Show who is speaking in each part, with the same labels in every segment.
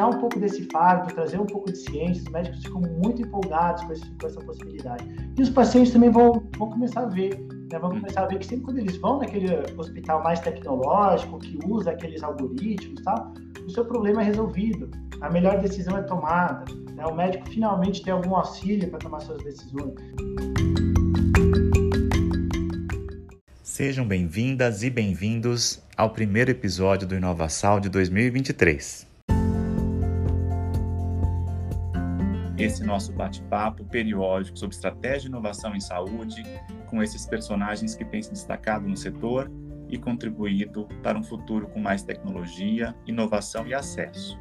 Speaker 1: tirar um pouco desse fardo, trazer um pouco de ciência, os médicos ficam muito empolgados com, esse, com essa possibilidade. E os pacientes também vão, vão começar a ver, né? vão começar a ver que sempre quando eles vão naquele hospital mais tecnológico, que usa aqueles algoritmos e tal, o seu problema é resolvido, a melhor decisão é tomada, né? o médico finalmente tem algum auxílio para tomar suas decisões.
Speaker 2: Sejam bem-vindas e bem-vindos ao primeiro episódio do Inovação de 2023. Esse nosso bate-papo periódico sobre estratégia e inovação em saúde, com esses personagens que têm se destacado no setor e contribuído para um futuro com mais tecnologia, inovação e acesso.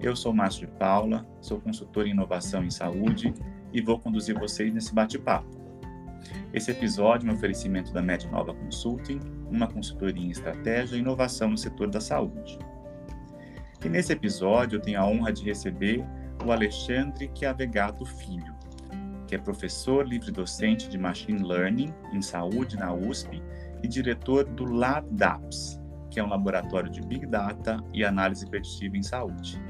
Speaker 2: Eu sou Márcio de Paula, sou consultor em inovação em saúde e vou conduzir vocês nesse bate-papo. Esse episódio é um oferecimento da Nova Consulting, uma consultoria em estratégia e inovação no setor da saúde. E nesse episódio eu tenho a honra de receber o Alexandre Chiavegato Filho, que é professor livre-docente de Machine Learning em saúde na USP e diretor do LabDAPS, que é um laboratório de Big Data e análise preditiva em saúde.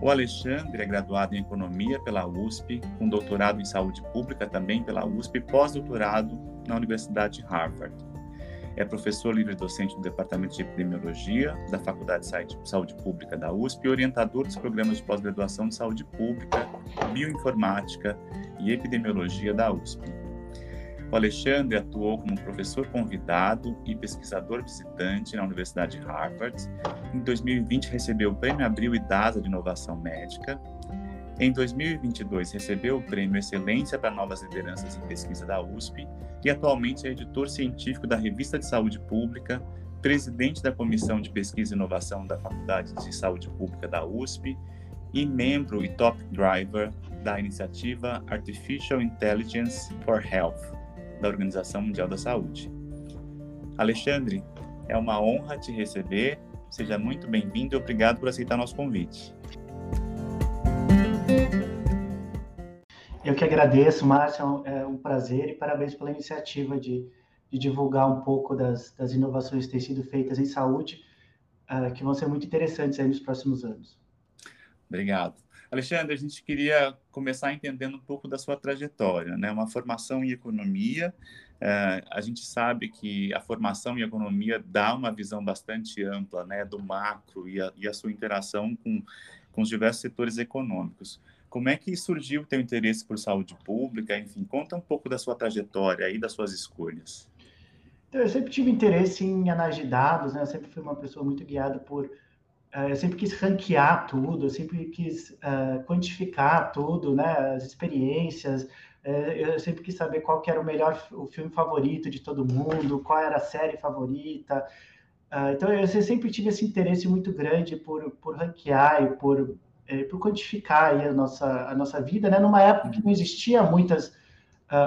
Speaker 2: O Alexandre é graduado em Economia pela USP, com doutorado em Saúde Pública também pela USP e pós-doutorado na Universidade de Harvard. É professor livre-docente do Departamento de Epidemiologia da Faculdade de Saúde Pública da USP e orientador dos programas de pós-graduação de Saúde Pública, Bioinformática e Epidemiologia da USP. O Alexandre atuou como professor convidado e pesquisador visitante na Universidade de Harvard. Em 2020 recebeu o Prêmio Abril e DASA de Inovação Médica. Em 2022 recebeu o Prêmio Excelência para Novas Lideranças em Pesquisa da USP e atualmente é editor científico da Revista de Saúde Pública, presidente da Comissão de Pesquisa e Inovação da Faculdade de Saúde Pública da USP e membro e top driver da iniciativa Artificial Intelligence for Health, da Organização Mundial da Saúde. Alexandre, é uma honra te receber. Seja muito bem-vindo e obrigado por aceitar nosso convite.
Speaker 1: Eu que agradeço, Márcio, é um prazer e parabéns pela iniciativa de, de divulgar um pouco das, das, inovações que têm sido feitas em saúde, uh, que vão ser muito interessantes nos próximos anos.
Speaker 2: Obrigado. Alexandre, a gente queria começar entendendo um pouco da sua trajetória, né? Uma formação em economia. É, a gente sabe que a formação em economia dá uma visão bastante ampla, né, do macro e a, e a sua interação com, com os diversos setores econômicos. Como é que surgiu o teu interesse por saúde pública? Enfim, conta um pouco da sua trajetória e das suas escolhas.
Speaker 1: Então, eu sempre tive interesse em análise de dados, né? Eu sempre fui uma pessoa muito guiada por é, eu sempre quis ranquear tudo, eu sempre quis uh, quantificar tudo, né, as experiências, uh, eu sempre quis saber qual que era o melhor, o filme favorito de todo mundo, qual era a série favorita, uh, então eu sempre tive esse interesse muito grande por, por ranquear e por, por quantificar a nossa, a nossa vida, né, numa época que não existia muitas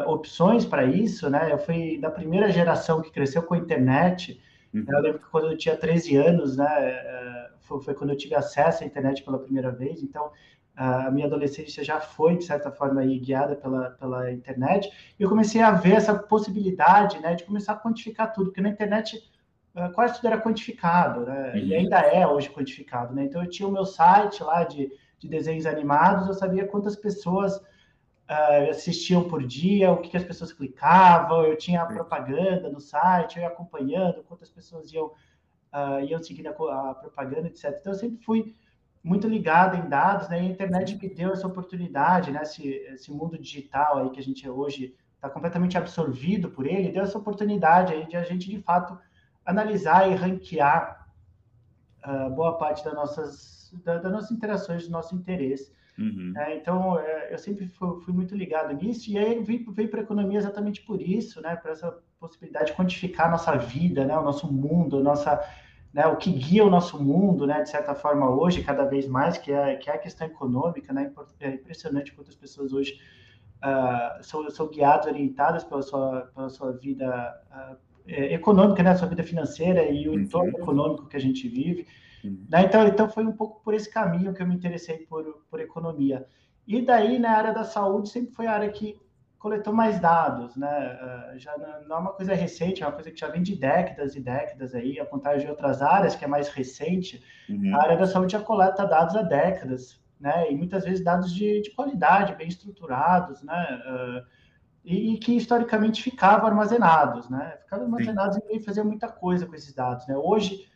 Speaker 1: opções para isso, né, eu fui da primeira geração que cresceu com a internet, uhum. eu lembro que quando eu tinha 13 anos, né, foi, foi, quando eu tive acesso à internet pela primeira vez, então a minha adolescência já foi, de certa forma, aí, guiada pela, pela internet, e eu comecei a ver essa possibilidade né, de começar a quantificar tudo, porque na internet quase tudo era quantificado, né? Uhum. E ainda é hoje quantificado, né? Então eu tinha o meu site lá de, de desenhos animados, eu sabia quantas pessoas uh, assistiam por dia, o que, que, as pessoas clicavam, eu tinha a propaganda no site, eu ia acompanhando quantas pessoas iam uh, iam seguindo a, a, propaganda, etc. Então, eu sempre fui muito ligado em dados, né? E a internet me deu essa oportunidade, né? Esse, esse mundo digital aí que a gente hoje está completamente absorvido por ele, deu essa oportunidade aí de a gente, de fato, analisar e ranquear uh, boa parte das nossas, da, das nossas interações, do nosso interesse. Uhum. É, então, é, eu sempre fui, fui, muito ligado nisso, e aí vim, vim para a economia exatamente por isso, né, por essa possibilidade de quantificar a nossa vida, né, o nosso mundo, a nossa, né, o que guia o nosso mundo, né, de certa forma hoje, cada vez mais, que é, que é a questão econômica, né, é impressionante quantas pessoas hoje uh, são, são guiadas, orientadas pela sua, pela sua vida uh, econômica, né, sua vida financeira e o entorno uhum. econômico que a gente vive, né? Então, então foi um pouco por esse caminho que eu me interessei por, por economia. E daí, na área da saúde, sempre foi a área que coletou mais dados, né? Já não é uma coisa recente, é uma coisa que já vem de décadas e décadas aí, a contrário de outras áreas, que é mais recente. Uhum. A área da saúde já coleta dados há décadas, né? E muitas vezes dados de, de qualidade, bem estruturados, né? Uh, e, e, que historicamente ficavam armazenados, né? Ficavam armazenados Sim. e ninguém fazia muita coisa com esses dados, né? Hoje,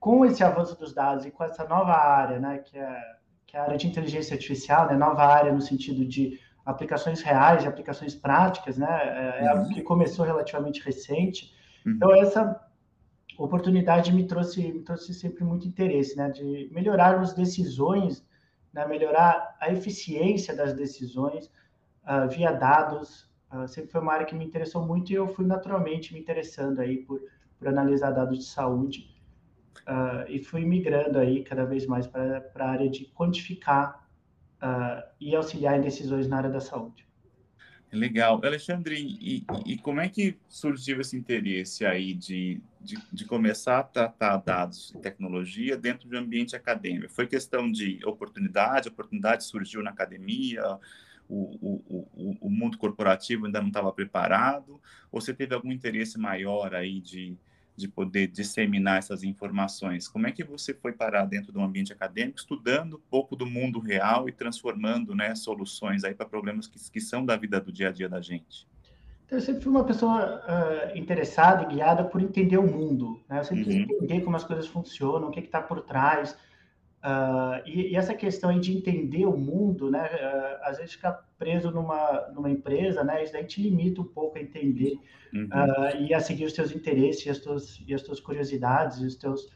Speaker 1: com esse avanço dos dados e com essa nova área, né? Que é, que é a área de inteligência artificial, né? Nova área no sentido de aplicações reais, de aplicações práticas, né? É, é algo que começou relativamente recente. Uhum. Então, essa oportunidade me trouxe, me trouxe sempre muito interesse, né? De melhorar as decisões, né? melhorar a eficiência das decisões uh, via dados. Uh, sempre foi uma área que me interessou muito e eu fui naturalmente me interessando aí por, por analisar dados de saúde. Uh, e fui migrando aí cada vez mais para a área de quantificar uh, e auxiliar em decisões na área da saúde.
Speaker 2: Legal. Alexandre, e, e, como é que surgiu esse interesse aí de, de, de, começar a tratar dados e tecnologia dentro do ambiente acadêmico? Foi questão de oportunidade, oportunidade surgiu na academia, o, o, o, mundo corporativo ainda não estava preparado, ou você teve algum interesse maior aí de, de poder disseminar essas informações? Como é que você foi parar dentro do ambiente acadêmico, estudando um pouco do mundo real e transformando né, soluções aí para problemas que, que são da vida do dia a dia da gente?
Speaker 1: Então, eu sempre fui uma pessoa uh, interessada e guiada por entender o mundo. Né? Eu sempre uhum. entender como as coisas funcionam, o que está por trás, Uh, e, e, essa questão aí de entender o mundo, né? Uh, às vezes ficar preso numa, numa empresa, né? Isso daí te limita um pouco a entender uhum. uh, e a seguir os teus interesses e as tuas, e as tuas curiosidades e os teus...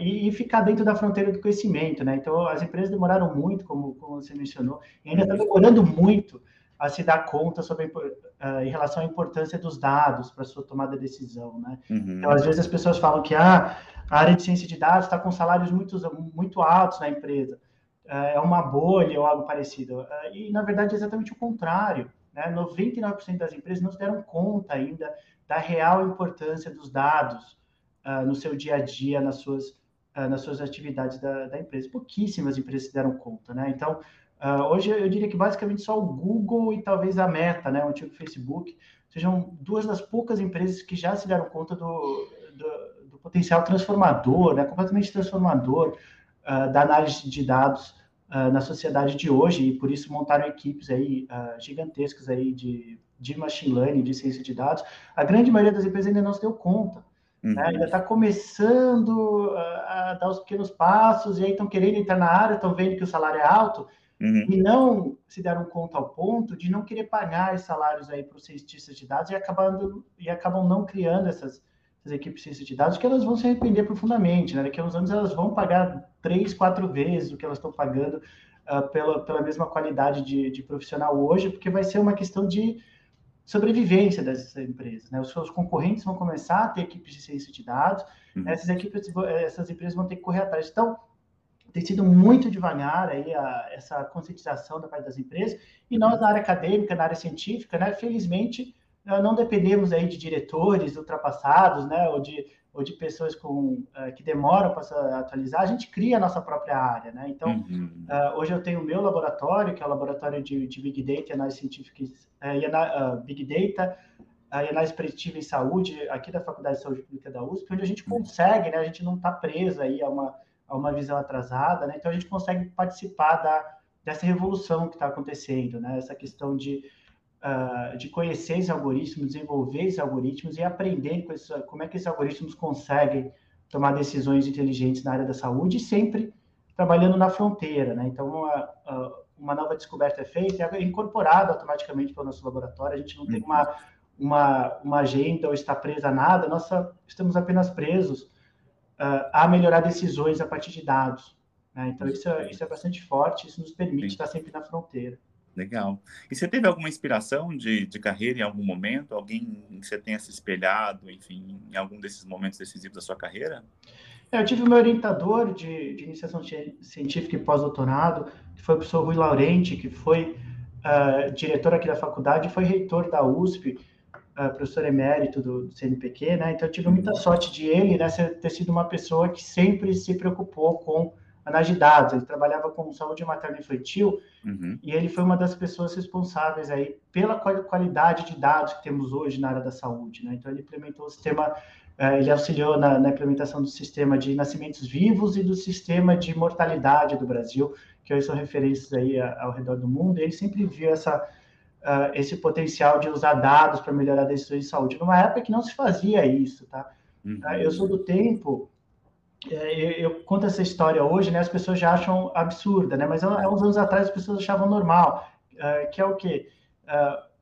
Speaker 1: E, e, ficar dentro da fronteira do conhecimento, né? Então, as empresas demoraram muito, como, como você mencionou, e ainda está demorando muito a se dar conta sobre em relação à importância dos dados para sua tomada de decisão, né? Uhum. Então, às vezes as pessoas falam que ah, a área de ciência de dados está com salários muito, muito altos na empresa, é, é uma bolha ou algo parecido. É, e, na verdade, é exatamente o contrário. Né? 99% das empresas não se deram conta ainda da real importância dos dados uh, no seu dia a dia, nas suas, uh, nas suas atividades da, da, empresa. Pouquíssimas empresas se deram conta. Né? Então, uh, hoje eu diria que basicamente só o Google e talvez a Meta, né, o antigo Facebook, sejam duas das poucas empresas que já se deram conta do, do potencial transformador, né, completamente transformador uh, da análise de dados uh, na sociedade de hoje, e por isso montaram equipes aí gigantescas aí de, de machine learning, de ciência de dados. A grande maioria das empresas ainda não se deu conta. Né, uhum. Né? Ainda está começando a dar os pequenos passos, e aí estão querendo entrar na área, estão vendo que o salário é alto, Uhum. e não se deram conta ao ponto de não querer pagar salários aí para os cientistas de dados e acabando e acabam não criando essas as equipes de ciência de dados, que elas vão se arrepender profundamente, né? Daqui a uns anos elas vão pagar três, quatro vezes o que elas estão pagando uh, pela, pela mesma qualidade de, de profissional hoje, porque vai ser uma questão de sobrevivência dessas empresas, né? Os seus concorrentes vão começar a ter equipes de ciência de dados, uhum. essas equipes, essas empresas vão ter que correr atrás. Então, tem sido muito devagar aí a, essa conscientização da parte das empresas, e nós na área acadêmica, na área científica, né, felizmente, não dependemos aí de diretores ultrapassados, né, ou de, ou de pessoas com, uh, que demoram para se atualizar, a gente cria a nossa própria área, né? Então, uhum. uh, hoje eu tenho o meu laboratório, que é o laboratório de, de Big Data e Análise Científica, e uh, Big Data e Análise Preditiva em Saúde, aqui da Faculdade de Saúde Pública da USP, onde a gente uhum. consegue, né, a gente não está preso aí a uma, a uma visão atrasada, né? Então, a gente consegue participar da, dessa revolução que está acontecendo, né? Essa questão de uh, de conhecer esses algoritmos, desenvolver esses algoritmos e aprender com como é que esses algoritmos conseguem tomar decisões inteligentes na área da saúde, sempre trabalhando na fronteira, né? Então, uma, uma nova descoberta é feita, é incorporada automaticamente para o nosso laboratório, a gente não tem uhum. uma, uma, uma agenda ou está presa a nada, nossa, estamos apenas presos uh, a melhorar decisões a partir de dados. Né? Então, isso é, isso é bastante forte, isso nos permite Sim. estar sempre na fronteira.
Speaker 2: Legal. E você teve alguma inspiração de, de carreira em algum momento? Alguém que você tenha se espelhado, enfim, em algum desses momentos decisivos da sua carreira?
Speaker 1: É, eu tive o meu orientador de, de iniciação científica e pós-doutorado, que foi o professor Rui Laurenti, que foi uh, diretor aqui da faculdade e foi reitor da USP, uh, professor emérito do, do, CNPq, né? Então eu tive muita uhum. sorte de ele, né, ter sido uma pessoa que sempre se preocupou com análise de dados. Ele trabalhava com saúde materna infantil uhum. e ele foi uma das pessoas responsáveis aí pela qualidade de dados que temos hoje na área da saúde. Né? Então, ele implementou o sistema, eh, ele auxiliou na, na implementação do sistema de nascimentos vivos e do sistema de mortalidade do Brasil, que hoje são referências aí ao redor do mundo. E ele sempre viu essa uh, esse potencial de usar dados para melhorar decisões de saúde. Numa época que não se fazia isso, tá? Uhum. Uh, eu sou do tempo, é, eu, eu, conto essa história hoje, né? As pessoas já acham absurda, né? Mas há uns anos atrás as pessoas achavam normal, uh, que é o quê?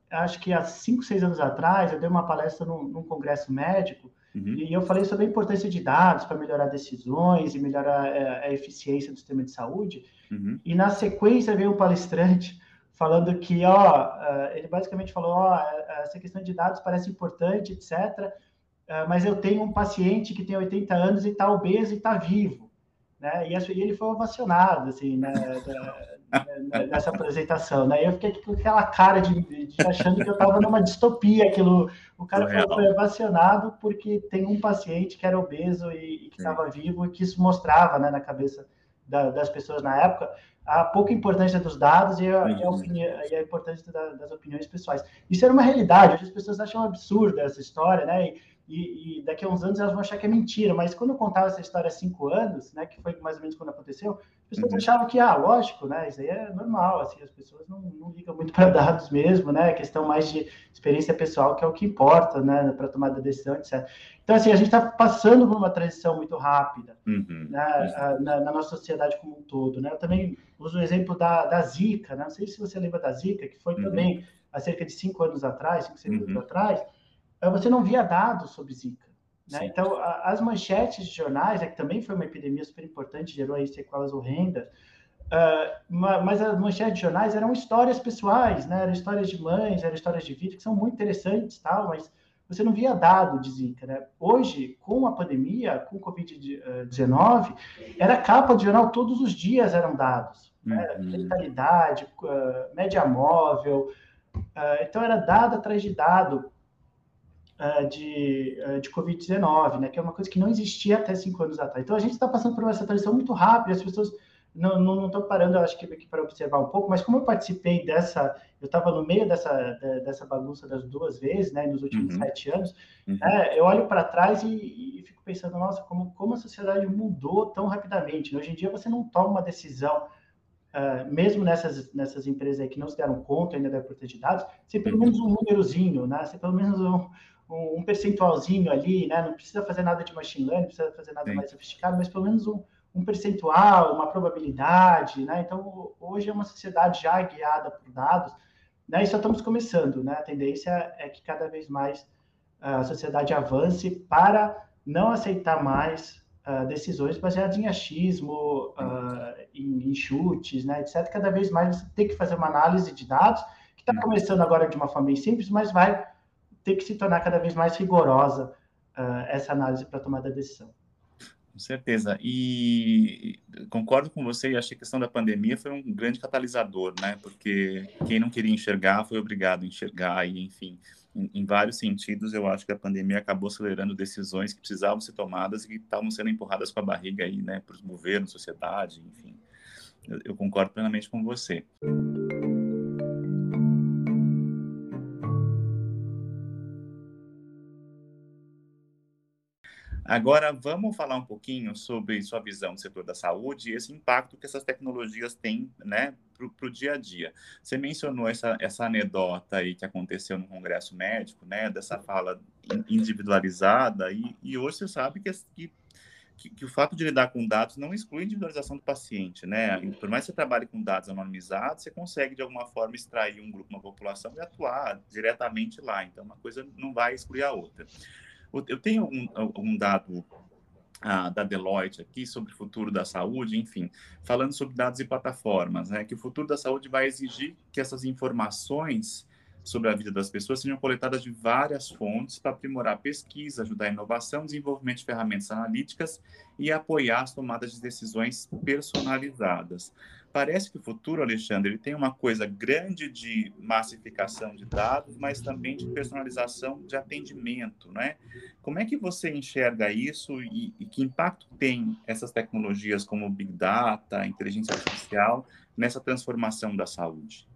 Speaker 1: acho que há cinco, seis anos atrás eu dei uma palestra num, num congresso médico Uhum. E eu falei sobre a importância de dados para melhorar decisões e melhorar a, a, eficiência do sistema de saúde. Uhum. E na sequência veio um palestrante falando que, ó, uh, ele basicamente falou, ó, essa questão de dados parece importante, etc., eh, mas eu tenho um paciente que tem 80 anos e está obeso e está vivo, né? E, ele foi ovacionado, assim, né, da, dessa apresentação, né? E eu fiquei com aquela cara de, de achando que eu estava numa distopia, aquilo, o cara foi, foi ovacionado porque tem um paciente que era obeso e, e que estava vivo e que isso mostrava, né, na cabeça da, das pessoas na época, a pouca importância dos dados e a, e a, opinião, e a importância da, das opiniões pessoais. Isso era uma realidade, hoje as pessoas acham absurda essa história, né? E, e, e, daqui a uns anos elas vão achar que é mentira, mas quando eu contava essa história há cinco anos, né, que foi mais ou menos quando aconteceu, as pessoas uhum. achavam que, ah, lógico, né, isso aí é normal, assim, as pessoas não, não ligam muito para dados mesmo, né, é questão mais de experiência pessoal, que é o que importa, né, para tomar decisão, etc. Então, assim, a gente está passando por uma transição muito rápida uhum. né, na, na, nossa sociedade como um todo, né, eu também uso o exemplo da, da Zika, né, não sei se você lembra da Zika, que foi uhum. também há cerca de cinco anos atrás, cinco, seis anos uhum. atrás, você não via dados sobre Zika. Né? Então, a, as manchetes de jornais, é que também foi uma epidemia super importante, gerou aí sequelas horrendas, uh, mas as manchetes de jornais eram histórias pessoais, né? eram histórias de mães, eram histórias de vida, que são muito interessantes, tal, mas você não via dado de Zika. Né? Hoje, com a pandemia, com o Covid-19, era capa de jornal todos os dias eram dados. Né? Uhum. Letalidade, uh, média móvel, uh, então era dado atrás de dado de, uh, de Covid-19, né? Que é uma coisa que não existia até cinco anos atrás. Então a gente está passando por essa transição muito rápida, as pessoas não estão parando, acho que aqui para observar um pouco, mas como eu participei dessa, eu estava no meio dessa, dessa bagunça das duas vezes, né, nos últimos uhum. sete anos, uhum. é, eu olho para trás e, e, fico pensando, nossa, como, como a sociedade mudou tão rapidamente. Hoje em dia você não toma uma decisão Uh, mesmo nessas, nessas empresas aí que não se deram conta ainda da importância de dados, você pelo menos um númerozinho, né? Você pelo menos um, um, um, percentualzinho ali, né? Não precisa fazer nada de machine learning, não precisa fazer nada Sim. mais sofisticado, mas pelo menos um, um percentual, uma probabilidade, né? Então, hoje é uma sociedade já guiada por dados, né? E só estamos começando, né? A tendência é que cada vez mais a sociedade avance para não aceitar mais uh, decisões baseadas em achismo, uh, em, em, chutes, né? Etc. Cada vez mais você tem que fazer uma análise de dados, que está começando agora de uma forma bem simples, mas vai ter que se tornar cada vez mais rigorosa uh, essa análise para tomar a decisão.
Speaker 2: Com certeza. E concordo com você e acho que a questão da pandemia foi um grande catalisador, né? Porque quem não queria enxergar foi obrigado a enxergar e, enfim, em, em vários sentidos, eu acho que a pandemia acabou acelerando decisões que precisavam ser tomadas e que estavam sendo empurradas com a barriga aí, né? Para os governos, sociedade, enfim. Eu, eu concordo plenamente com você. Agora, vamos falar um pouquinho sobre sua visão do setor da saúde e esse impacto que essas tecnologias têm né, para o dia a dia. Você mencionou essa, essa anedota aí que aconteceu no Congresso Médico, né, dessa fala individualizada, e, e hoje você sabe que, que, que, o fato de lidar com dados não exclui a individualização do paciente. Né? Por mais que você trabalhe com dados anonimizados, você consegue, de alguma forma, extrair um grupo, uma população e atuar diretamente lá. Então, uma coisa não vai excluir a outra. Eu tenho um, um dado ah, da Deloitte aqui sobre o futuro da saúde, enfim, falando sobre dados e plataformas, né, que o futuro da saúde vai exigir que essas informações sobre a vida das pessoas sejam coletadas de várias fontes para aprimorar a pesquisa, ajudar a inovação, desenvolvimento de ferramentas analíticas e apoiar as tomadas de decisões personalizadas. Parece que o futuro, Alexandre, ele tem uma coisa grande de massificação de dados, mas também de personalização de atendimento, né? Como é que você enxerga isso e, e que impacto tem essas tecnologias como Big Data, inteligência artificial nessa transformação da saúde?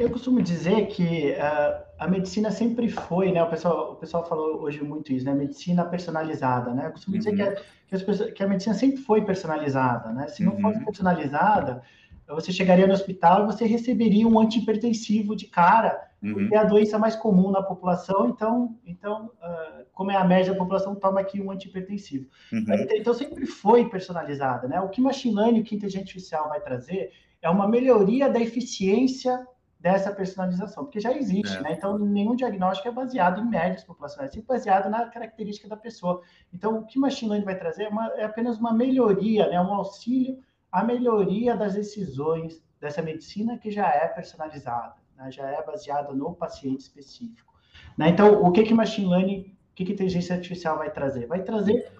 Speaker 1: Eu costumo dizer que uh, a medicina sempre foi, né? O pessoal, o pessoal falou hoje muito isso, né? Medicina personalizada, né? Eu costumo uhum. dizer que a, que, pessoas, que a, medicina sempre foi personalizada, né? Se não uhum. fosse personalizada, você chegaria no hospital e você receberia um antihipertensivo de cara, uhum. porque é a doença mais comum na população, então, então uh, como é a média da população, toma aqui um antihipertensivo. Uhum. Então, então, sempre foi personalizada, né? O que machine learning, o que inteligência artificial vai trazer é uma melhoria da eficiência dessa personalização, porque já existe, é. né? Então, nenhum diagnóstico é baseado em médias populacionais, é baseado na característica da pessoa. Então, o que o machine learning vai trazer é, uma, é apenas uma melhoria, né? Um auxílio à melhoria das decisões dessa medicina que já é personalizada, né? já é baseada no paciente específico. Né? Então, o que que machine learning, o que que inteligência artificial vai trazer? Vai trazer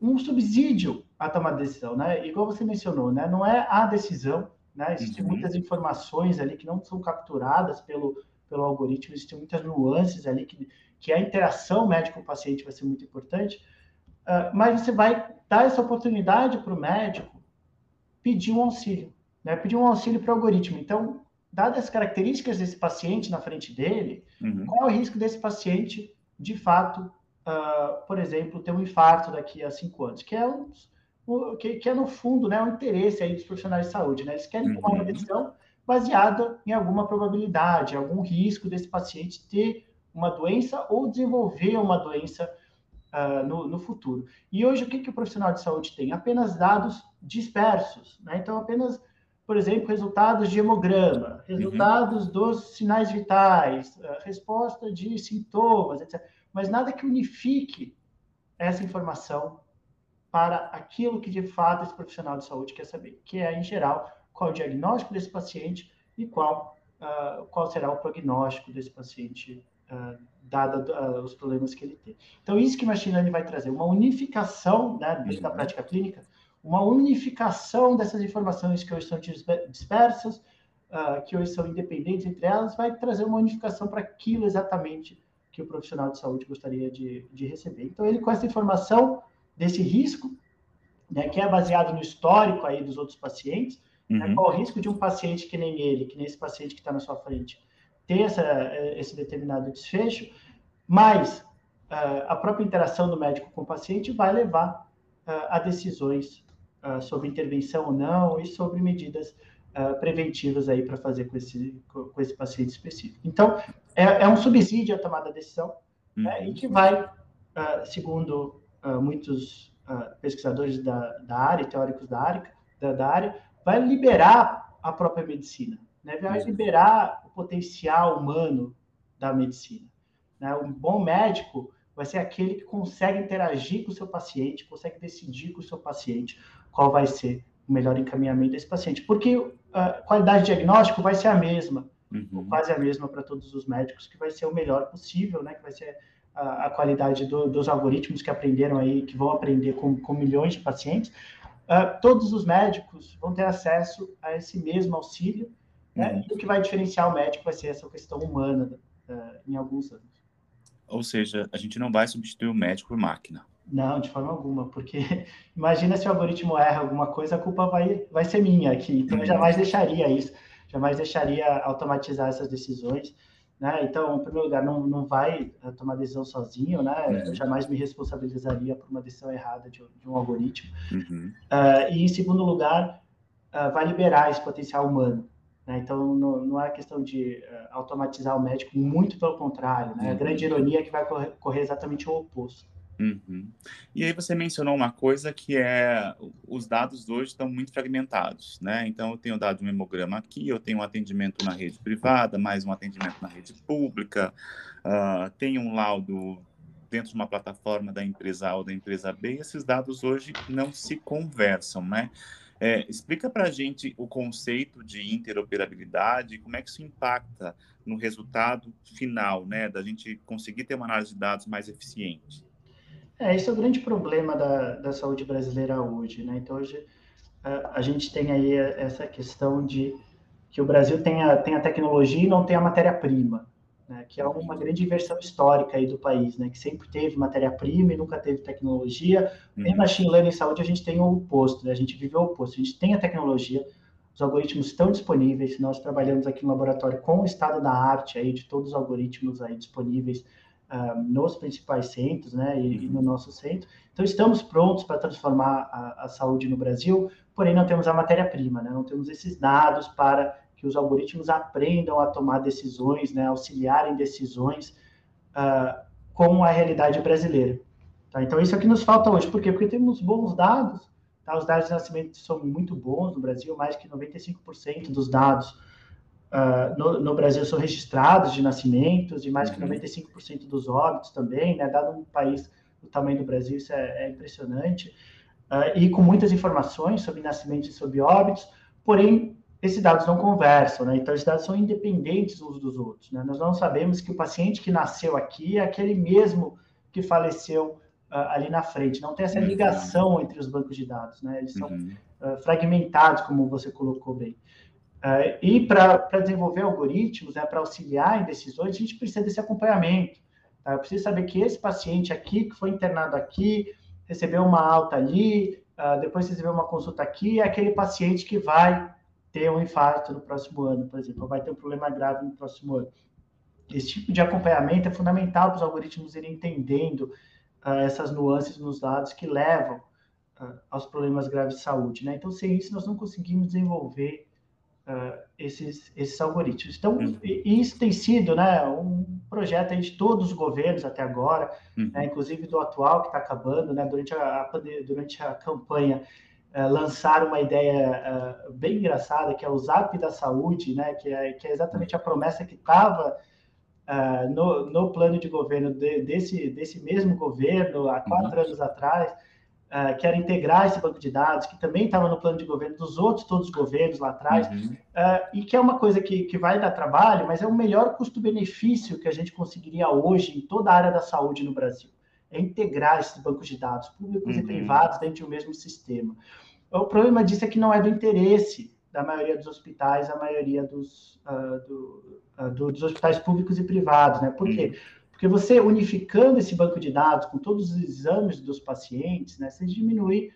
Speaker 1: um subsídio à tomada de decisão, né? Igual você mencionou, né? Não é a decisão, né? Existem uhum. muitas informações ali que não são capturadas pelo, pelo algoritmo, existem muitas nuances ali que, que a interação médico-paciente vai ser muito importante, uh, mas você vai dar essa oportunidade para o médico pedir um auxílio, né? pedir um auxílio para o algoritmo. Então, dadas as características desse paciente na frente dele, uhum. qual é o risco desse paciente, de fato, uh, por exemplo, ter um infarto daqui a cinco anos, que é um que, que é no fundo né, o interesse aí dos profissionais de saúde. Né? Eles querem tomar uma uhum. decisão baseada em alguma probabilidade, algum risco desse paciente ter uma doença ou desenvolver uma doença uh, no, no, futuro. E hoje, o que, que o profissional de saúde tem? Apenas dados dispersos. Né? Então, apenas, por exemplo, resultados de hemograma, uhum. resultados uhum. dos sinais vitais, uh, resposta de sintomas, etc. Mas nada que unifique essa informação para aquilo que de fato esse profissional de saúde quer saber, que é, em geral, qual o diagnóstico desse paciente e qual, uh, qual será o prognóstico desse paciente, uh, dado uh, os problemas que ele tem. Então, isso que o Machine Learning vai trazer, uma unificação né, da uhum. prática clínica, uma unificação dessas informações que hoje são dispersas, que hoje são independentes entre elas, vai trazer uma unificação para aquilo exatamente que o profissional de saúde gostaria de, de receber. Então, ele com essa informação desse risco, né, que é baseado no histórico aí dos outros pacientes, né, uhum. né, qual o risco de um paciente que nem ele, que nem esse paciente que está na sua frente, ter essa, esse determinado desfecho, mas uh, a própria interação do médico com o paciente vai levar uh, a decisões uh, sobre intervenção ou não e sobre medidas preventivas aí para fazer com esse, com esse paciente específico. Então, é, é um subsídio à tomada da decisão né, uhum. né, e que vai, segundo uh, muitos uh, pesquisadores da, da área, teóricos da área, da, da, área, vai liberar a própria medicina, né? vai liberar o potencial humano da medicina. Né? Um bom médico vai ser aquele que consegue interagir com o seu paciente, consegue decidir com o seu paciente qual vai ser o melhor encaminhamento desse paciente, porque a qualidade de diagnóstico vai ser a mesma, uhum. quase a mesma para todos os médicos, que vai ser o melhor possível, né? Que vai ser a, a qualidade do, dos algoritmos que aprenderam aí, que vão aprender com, com milhões de pacientes, uh, todos os médicos vão ter acesso a esse mesmo auxílio, né? Uhum. E o que vai diferenciar o médico vai ser essa questão humana uh, em alguns anos.
Speaker 2: Ou seja, a gente não vai substituir o médico por máquina.
Speaker 1: Não, de forma alguma, porque imagina se o algoritmo erra alguma coisa, a culpa vai, vai ser minha aqui. Então, eu uhum. jamais deixaria isso, jamais deixaria automatizar essas decisões. Né? Então, em primeiro lugar, não, não vai eh, tomar decisão sozinho, né? Uhum. Eu jamais me responsabilizaria por uma decisão errada de, de um algoritmo. Uhum. Uh, e, em segundo lugar, uh, vai liberar esse potencial humano. Né? Então, não, não é questão de uh, automatizar o médico, muito pelo contrário. Né? Uhum. A grande ironia é que vai correr, correr exatamente o oposto.
Speaker 2: Uhum. E aí você mencionou uma coisa que é os dados hoje estão muito fragmentados, né? Então eu tenho dado um hemograma aqui, eu tenho um atendimento na rede privada, mais um atendimento na rede pública, uh, tenho um laudo dentro de uma plataforma da empresa A ou da empresa B, esses dados hoje não se conversam, né? É, explica para a gente o conceito de interoperabilidade, como é que isso impacta no resultado final, né, da gente conseguir ter uma análise de dados mais eficiente.
Speaker 1: É, esse é o grande problema da, da saúde brasileira hoje, né? Então, hoje a, a gente tem aí essa questão de que o Brasil tem a, tem a tecnologia e não tem a matéria-prima, né? que é uma grande inversão histórica aí do país, né? que sempre teve matéria-prima e nunca teve tecnologia. Uhum. Em machine learning e saúde a gente tem o oposto, né? a gente vive o oposto, a gente tem a tecnologia, os algoritmos estão disponíveis, nós trabalhamos aqui no laboratório com o estado da arte aí de todos os algoritmos aí disponíveis uh, nos principais centros, né, e, e, no nosso centro. Então estamos prontos para transformar a, a, saúde no Brasil, porém não temos a matéria-prima, né, não temos esses dados para que os algoritmos aprendam a tomar decisões, né, auxiliarem decisões uh, com a realidade brasileira. Tá? Então isso é o que nos falta hoje. Por quê? Porque temos bons dados, tá? os dados de nascimento são muito bons no Brasil, mais que 95% dos dados uh, no, no, Brasil são registrados de nascimentos, e mais que 95% uhum. dos óbitos também, né? dado um país do tamanho do Brasil, isso é, é impressionante, uh, e com muitas informações sobre nascimentos e sobre óbitos, porém esses dados não conversam, né? Então, esses dados são independentes uns dos outros, né? Nós não sabemos que o paciente que nasceu aqui é aquele mesmo que faleceu uh, ali na frente. Não tem essa uhum. ligação entre os bancos de dados, né? Eles são uhum. uh, fragmentados, como você colocou bem. Uh, e para desenvolver algoritmos, né, para auxiliar em decisões, a gente precisa desse acompanhamento. Tá? Eu preciso saber que esse paciente aqui, que foi internado aqui, recebeu uma alta ali, depois recebeu uma consulta aqui, é aquele paciente que vai ter um infarto no próximo ano, por exemplo, ou vai ter um problema grave no próximo ano. Esse tipo de acompanhamento é fundamental para os algoritmos irem entendendo uh, essas nuances nos dados que levam uh, aos problemas graves de saúde. Né? Então, sem isso, nós não conseguimos desenvolver uh, esses, esses algoritmos. Então, uhum. isso tem sido né, um projeto de todos os governos até agora, uhum. né, inclusive do atual, que está acabando, né, durante, a, a, durante a campanha uh, lançaram uma ideia uh, bem engraçada, que é o Zap da Saúde, né, que, é, que é exatamente a promessa que estava uh, no, no plano de governo de, desse, desse mesmo governo, há quatro uhum. anos atrás, Uh, que era integrar esse banco de dados, que também estava no plano de governo dos outros todos os governos lá atrás, uhum. uh, e que é uma coisa que, que vai dar trabalho, mas é o melhor custo-benefício que a gente conseguiria hoje em toda a área da saúde no Brasil. É integrar esses bancos de dados, públicos uhum. e privados, dentro de um mesmo sistema. O problema disso é que não é do interesse da maioria dos hospitais, a maioria dos, uh, do, uh, do, dos hospitais públicos e privados, né? Por quê? Uhum. Porque você unificando esse banco de dados com todos os exames dos pacientes, né, você diminui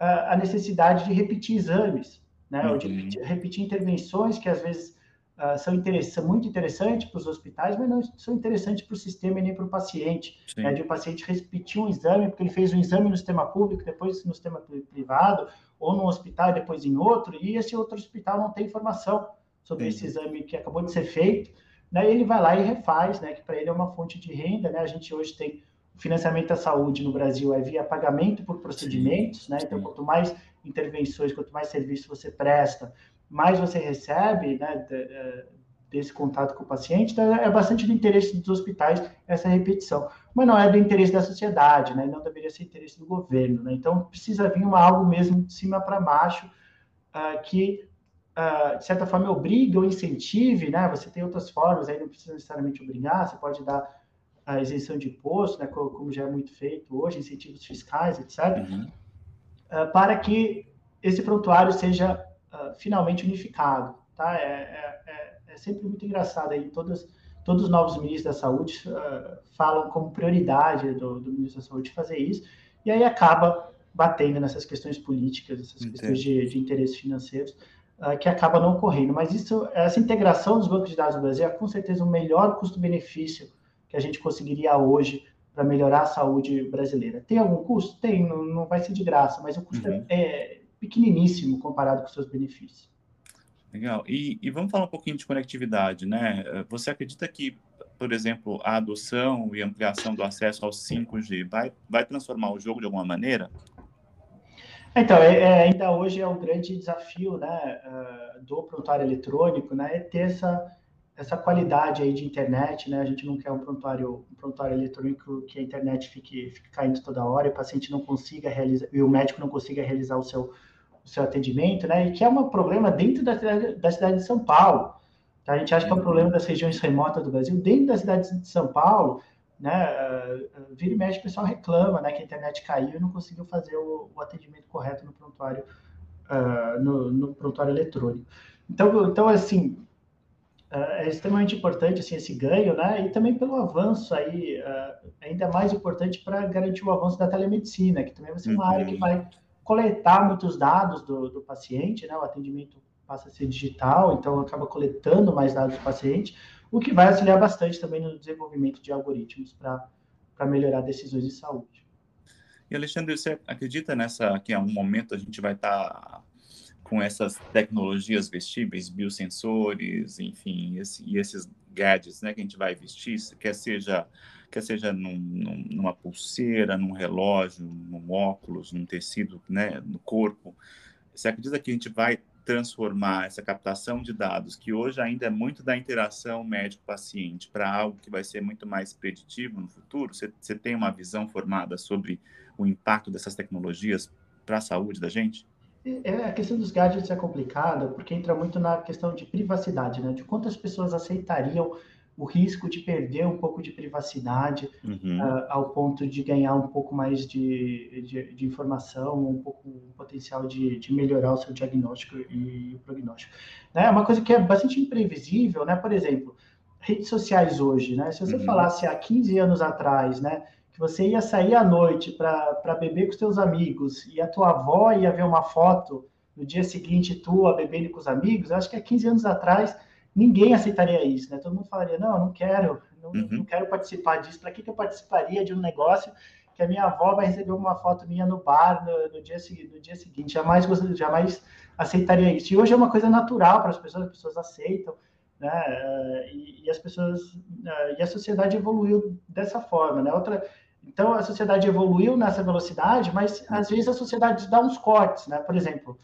Speaker 1: uh, a necessidade de repetir exames, né? Uhum. Ou de uhum. repetir, repetir intervenções que às vezes uh, são, interess muito interessantes para os hospitais, mas não são interessantes para o sistema e nem para o paciente. Né? De o paciente repetir um exame, porque ele fez um exame no sistema público, depois no sistema privado, ou no hospital, depois em outro, e esse outro hospital não tem informação sobre esse exame que acabou de ser feito. Daí ele vai lá e refaz, né? Que para ele é uma fonte de renda, né? A gente hoje tem o financiamento da saúde no Brasil é via pagamento por procedimentos, Sim. né? Então, quanto mais intervenções, quanto mais serviço você presta, mais você recebe né, é, desse contato com o paciente, então é bastante do interesse dos hospitais essa repetição. Mas não é do interesse da sociedade, né? não deveria ser interesse do governo. Né? Então, precisa vir uma, algo mesmo de cima para baixo uh, que, de certa forma, obrigue ou incentive. Né? Você tem outras formas, aí não precisa necessariamente obrigar, você pode dar a isenção de imposto, né? como, já é muito feito hoje, incentivos fiscais, etc., uhum. uh, para que esse prontuário seja uh, finalmente unificado. Tá? É, é, é, é, sempre muito engraçado aí, todos, todos os novos ministros da saúde uh, falam como prioridade do, do, ministro da saúde fazer isso, e aí acaba batendo nessas questões políticas, essas Entendi. questões de, de interesses financeiros, que acaba não ocorrendo. Mas isso, essa integração dos bancos de dados no Brasil é com certeza o melhor custo-benefício que a gente conseguiria hoje para melhorar a saúde brasileira. Tem algum custo? Tem, não, não vai ser de graça, mas o custo uhum. é, pequeniníssimo comparado com seus benefícios.
Speaker 2: Legal. E, e, vamos falar um pouquinho de conectividade, né? Você acredita que, por exemplo, a adoção e ampliação do acesso ao 5G vai, vai transformar o jogo de alguma maneira?
Speaker 1: Então, é, é, ainda hoje é um grande desafio né, uh, do prontuário eletrônico, né, é ter essa, essa qualidade aí de internet, né? A gente não quer um prontuário, um prontuário eletrônico que a internet fique, fique caindo toda hora e o paciente não consiga realizar, e o médico não consiga realizar o seu o seu atendimento, né? E que é um problema dentro da, da cidade de São Paulo. A gente acha que é um problema das regiões remotas do Brasil. Dentro da cidade de São Paulo, né, uh, vira e mexe, o pessoal reclama né, que a internet caiu e não conseguiu fazer o, o atendimento correto no prontuário, uh, no, no, prontuário eletrônico. Então, então assim, uh, é extremamente importante assim, esse ganho, né, e também pelo avanço aí, ainda mais importante para garantir o avanço da telemedicina, que também vai ser uma uhum. área que uhum. vai coletar muitos dados do, do paciente, né, o atendimento passa a ser digital, então acaba coletando mais dados do paciente, o que vai auxiliar bastante também no desenvolvimento de algoritmos para melhorar decisões de saúde.
Speaker 2: E Alexandre, você acredita nessa que em algum momento a gente vai estar tá com essas tecnologias vestíveis, biosensores, enfim, esse, e esses gadgets, né, que a gente vai vestir, quer seja quer seja num, num, numa pulseira, num relógio, num óculos, num tecido, né, no corpo. Você acredita que a gente vai transformar essa captação de dados, que hoje ainda é muito da interação médico-paciente, para algo que vai ser muito mais preditivo no futuro? Você, tem uma visão formada sobre o impacto dessas tecnologias para a saúde da gente?
Speaker 1: É, a questão dos gadgets é complicada, porque entra muito na questão de privacidade, né? De quantas pessoas aceitariam o risco de perder um pouco de privacidade uhum. uh, ao ponto de ganhar um pouco mais de, de, de informação, um pouco um potencial de, de, melhorar o seu diagnóstico e o prognóstico. Né? É uma coisa que é bastante imprevisível, né? Por exemplo, redes sociais hoje, né? Se você uhum. falasse há 15 anos atrás, né? Que você ia sair à noite para beber com os seus amigos e a tua avó ia ver uma foto no dia seguinte tua bebendo com os amigos, eu acho que há 15 anos atrás ninguém aceitaria isso, né? Todo mundo falaria, não, não quero, não, uhum. não quero participar disso. Para que, que eu participaria de um negócio que a minha avó vai receber uma foto minha no bar no, no dia, no dia seguinte? Jamais, jamais aceitaria isso. E hoje é uma coisa natural para as pessoas, as pessoas aceitam, né? E, e as pessoas, e a sociedade evoluiu dessa forma, né? Outra, então a sociedade evoluiu nessa velocidade, mas às vezes a sociedade dá uns cortes, né? Por exemplo,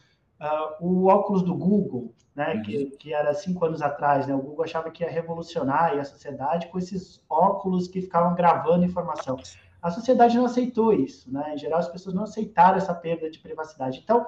Speaker 1: uh, o óculos do Google, né, uhum. que, que era cinco anos atrás, né, o Google achava que ia revolucionar a sociedade com esses óculos que ficavam gravando informação. A sociedade não aceitou isso, né? Em geral, as pessoas não aceitaram essa perda de privacidade. Então,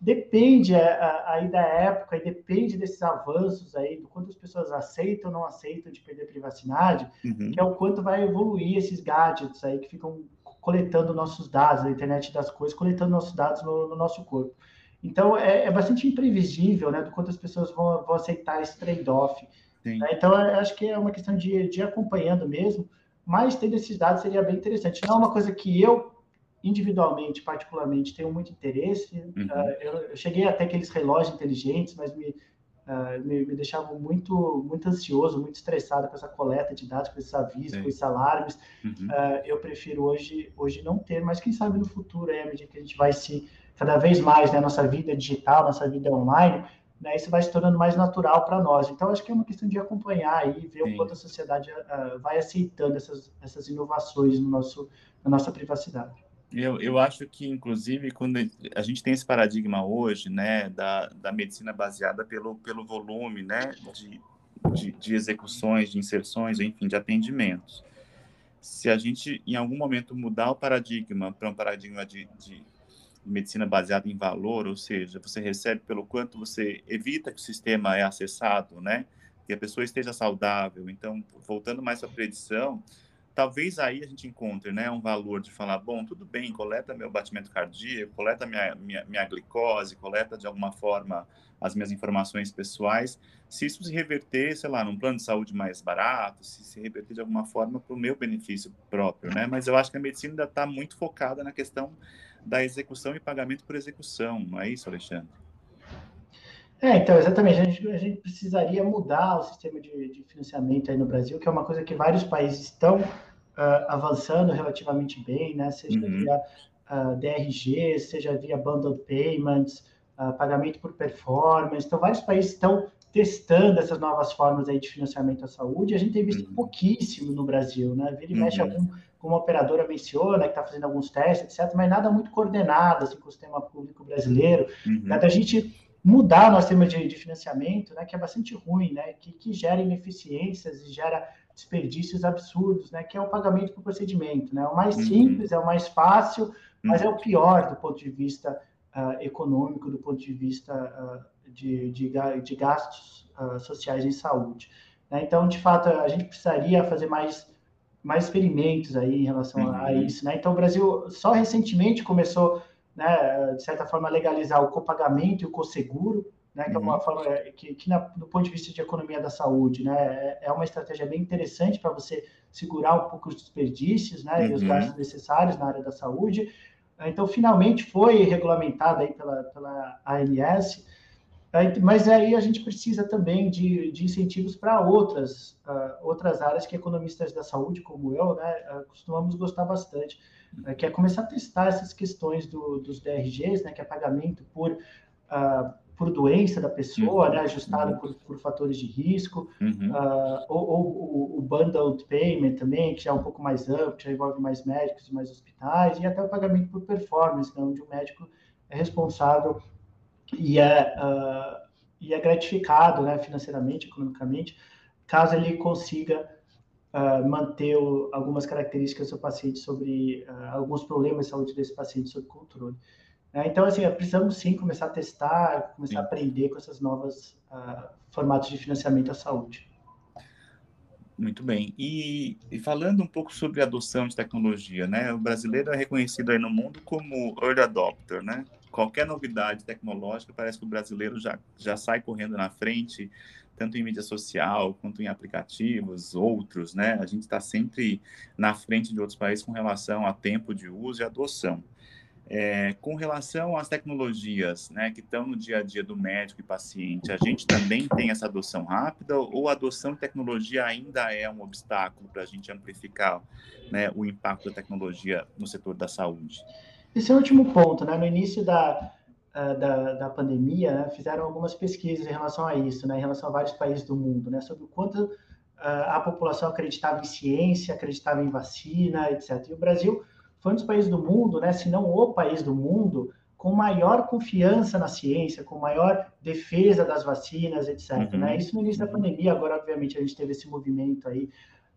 Speaker 1: depende é, aí da época e depende desses avanços aí, do quanto as pessoas aceitam ou não aceitam de perder privacidade, uhum. que é o quanto vai evoluir esses gadgets aí que ficam coletando nossos dados, a internet das coisas, coletando nossos dados no, no nosso corpo. Então, é, é, bastante imprevisível, né, do quanto as pessoas vão, vão aceitar esse trade-off. Né? Então, acho que é uma questão de, de ir acompanhando mesmo, mas tendo esses dados seria bem interessante. Não é uma coisa que eu, individualmente, particularmente, tenho muito interesse. Uhum. Uh, eu, eu, cheguei até aqueles relógios inteligentes, mas me, uh, me, me, deixavam muito, muito ansioso, muito estressado com essa coleta de dados, com esses avisos, Sim. com esses alarmes. Uhum. Uh, eu prefiro hoje, hoje não ter, mas quem sabe no futuro, aí, à medida que a gente vai se cada vez mais, né, nossa vida digital, nossa vida online, né, isso vai se tornando mais natural para nós. Então, acho que é uma questão de acompanhar e ver Sim. o quanto a sociedade uh, vai aceitando essas, essas inovações no nosso, na nossa privacidade.
Speaker 2: Eu, eu acho que, inclusive, quando a gente tem esse paradigma hoje, né, da, da medicina baseada pelo, pelo volume, né, de, de, de execuções, de inserções, enfim, de atendimentos. Se a gente, em algum momento, mudar o paradigma para um paradigma de, de medicina baseada em valor, ou seja, você recebe pelo quanto você evita que o sistema é acessado, né? Que a pessoa esteja saudável. Então, voltando mais à predição, talvez aí a gente encontre, né, um valor de falar, bom, tudo bem, coleta meu batimento cardíaco, coleta minha, minha, minha glicose, coleta de alguma forma as minhas informações pessoais, se isso se reverter, sei lá, num plano de saúde mais barato, se se reverter de alguma forma para o meu benefício próprio, né? Mas eu acho que a medicina ainda está muito focada na questão da execução e pagamento por execução, não é isso, Alexandre?
Speaker 1: É, então, exatamente. A gente, a gente precisaria mudar o sistema de, de, financiamento aí no Brasil, que é uma coisa que vários países estão uh, avançando relativamente bem, né? Seja uhum. via uh, ah, DRG, seja via bundled payments, uh, pagamento por performance. Então, vários países estão testando essas novas formas aí de financiamento à saúde. A gente tem visto uhum. pouquíssimo no Brasil, né? Vira e mexe uhum. algum como a operadora menciona, que está fazendo alguns testes, etc., mas nada muito coordenado assim, com o sistema público brasileiro. Uhum. Né, da gente mudar o nosso sistema de, de, financiamento, né, que é bastante ruim, né, que, que gera ineficiências e gera desperdícios absurdos, né, que é o pagamento por procedimento. Né, é o mais uhum. simples, é o mais fácil, mas é o pior do ponto de vista uh, econômico do ponto de vista uh, de, de, de, gastos uh, sociais em saúde. Né? Então, de fato, a gente precisaria fazer mais, mais experimentos aí em relação uhum. a isso. Né? Então, o Brasil só recentemente começou, né, de certa forma, a legalizar o copagamento e o cosseguro, né, que é uma uhum. forma é, que, que na, do ponto de vista de economia da saúde, né, é, é uma estratégia bem interessante para você segurar um pouco os desperdícios, né, uhum. e os uhum. gastos necessários na área da saúde, então, finalmente foi regulamentada aí pela, pela ANS, mas aí a gente precisa também de, de incentivos para outras, uh, outras áreas que economistas da saúde, como eu, né, uh, costumamos gostar bastante, uh, que é começar a testar essas questões do, dos DRGs, né, que é pagamento por por doença da pessoa, uhum. né, ajustada uhum. por, por, fatores de risco, uhum. uh, ou, ou, o bundled payment também, que já é um pouco mais amplo, que já envolve mais médicos e mais hospitais, e até o pagamento por performance, né, onde o médico é responsável e é, uh, e é gratificado né, financeiramente, economicamente, caso ele consiga uh, manter o, algumas características do seu paciente sobre alguns problemas de saúde desse paciente sob controle. Né? Então, assim, precisamos sim começar a testar, começar sim. a aprender com essas novas uh, formatos de financiamento à saúde.
Speaker 2: Muito bem. E, e, falando um pouco sobre a adoção de tecnologia, né? O brasileiro é reconhecido aí no mundo como early adopter, né? Qualquer novidade tecnológica parece que o brasileiro já, já sai correndo na frente, tanto em mídia social quanto em aplicativos, outros, né? A gente está sempre na frente de outros países com relação a tempo de uso e adoção. É, com relação às tecnologias né, que estão no dia a dia do médico e paciente, a gente também tem essa adoção rápida ou a adoção de tecnologia ainda é um obstáculo para a gente amplificar né, o impacto da tecnologia no setor da saúde?
Speaker 1: Esse é o último ponto. Né? No início da, da, da pandemia, né, fizeram algumas pesquisas em relação a isso, né, em relação a vários países do mundo, né, sobre o quanto a população acreditava em ciência, acreditava em vacina, etc. E o Brasil foi um dos países do mundo, né, se não o país do mundo, com maior confiança na ciência, com maior defesa das vacinas, etc. Uhum. Né? Isso no início da uhum. pandemia, agora, obviamente, a gente teve esse movimento aí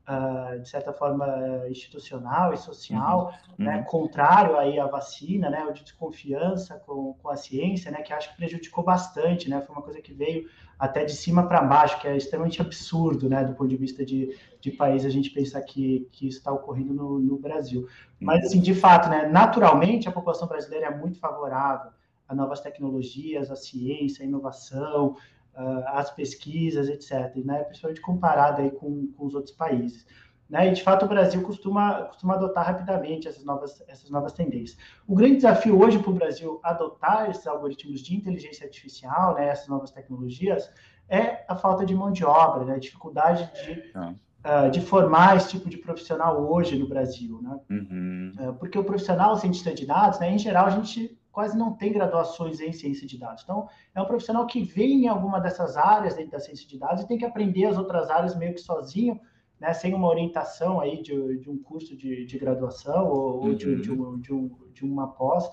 Speaker 1: uh, de certa forma institucional e social, uhum. né, uhum. contrário aí à vacina, né, ou de desconfiança com, com a ciência, né, que acho que prejudicou bastante, né, foi uma coisa que veio até de cima para baixo, que é extremamente absurdo, né, do ponto de vista de, de país a gente pensar que, que isso está ocorrendo no, no Brasil. Mas, assim, de fato, né, naturalmente a população brasileira é muito favorável a novas tecnologias, a ciência, a inovação, uh, as pesquisas, etc., né? principalmente comparado aí com, com os outros países. Né? E, de fato, o Brasil costuma, costuma adotar rapidamente essas novas, essas novas tendências. O grande desafio hoje para o Brasil adotar esses algoritmos de inteligência artificial, né, essas novas tecnologias, é a falta de mão de obra, né, a dificuldade de, uh, de formar esse tipo de profissional hoje no Brasil. Né? Uhum. Uh, porque o profissional cientista de dados, né, em geral, a gente quase não tem graduações em ciência de dados. Então, é um profissional que vem em alguma dessas áreas dentro da ciência de dados e tem que aprender as outras áreas meio que sozinho, né, sem uma orientação aí de, de um curso de, de graduação ou, uhum. de, de, um, de, um, de uma pós.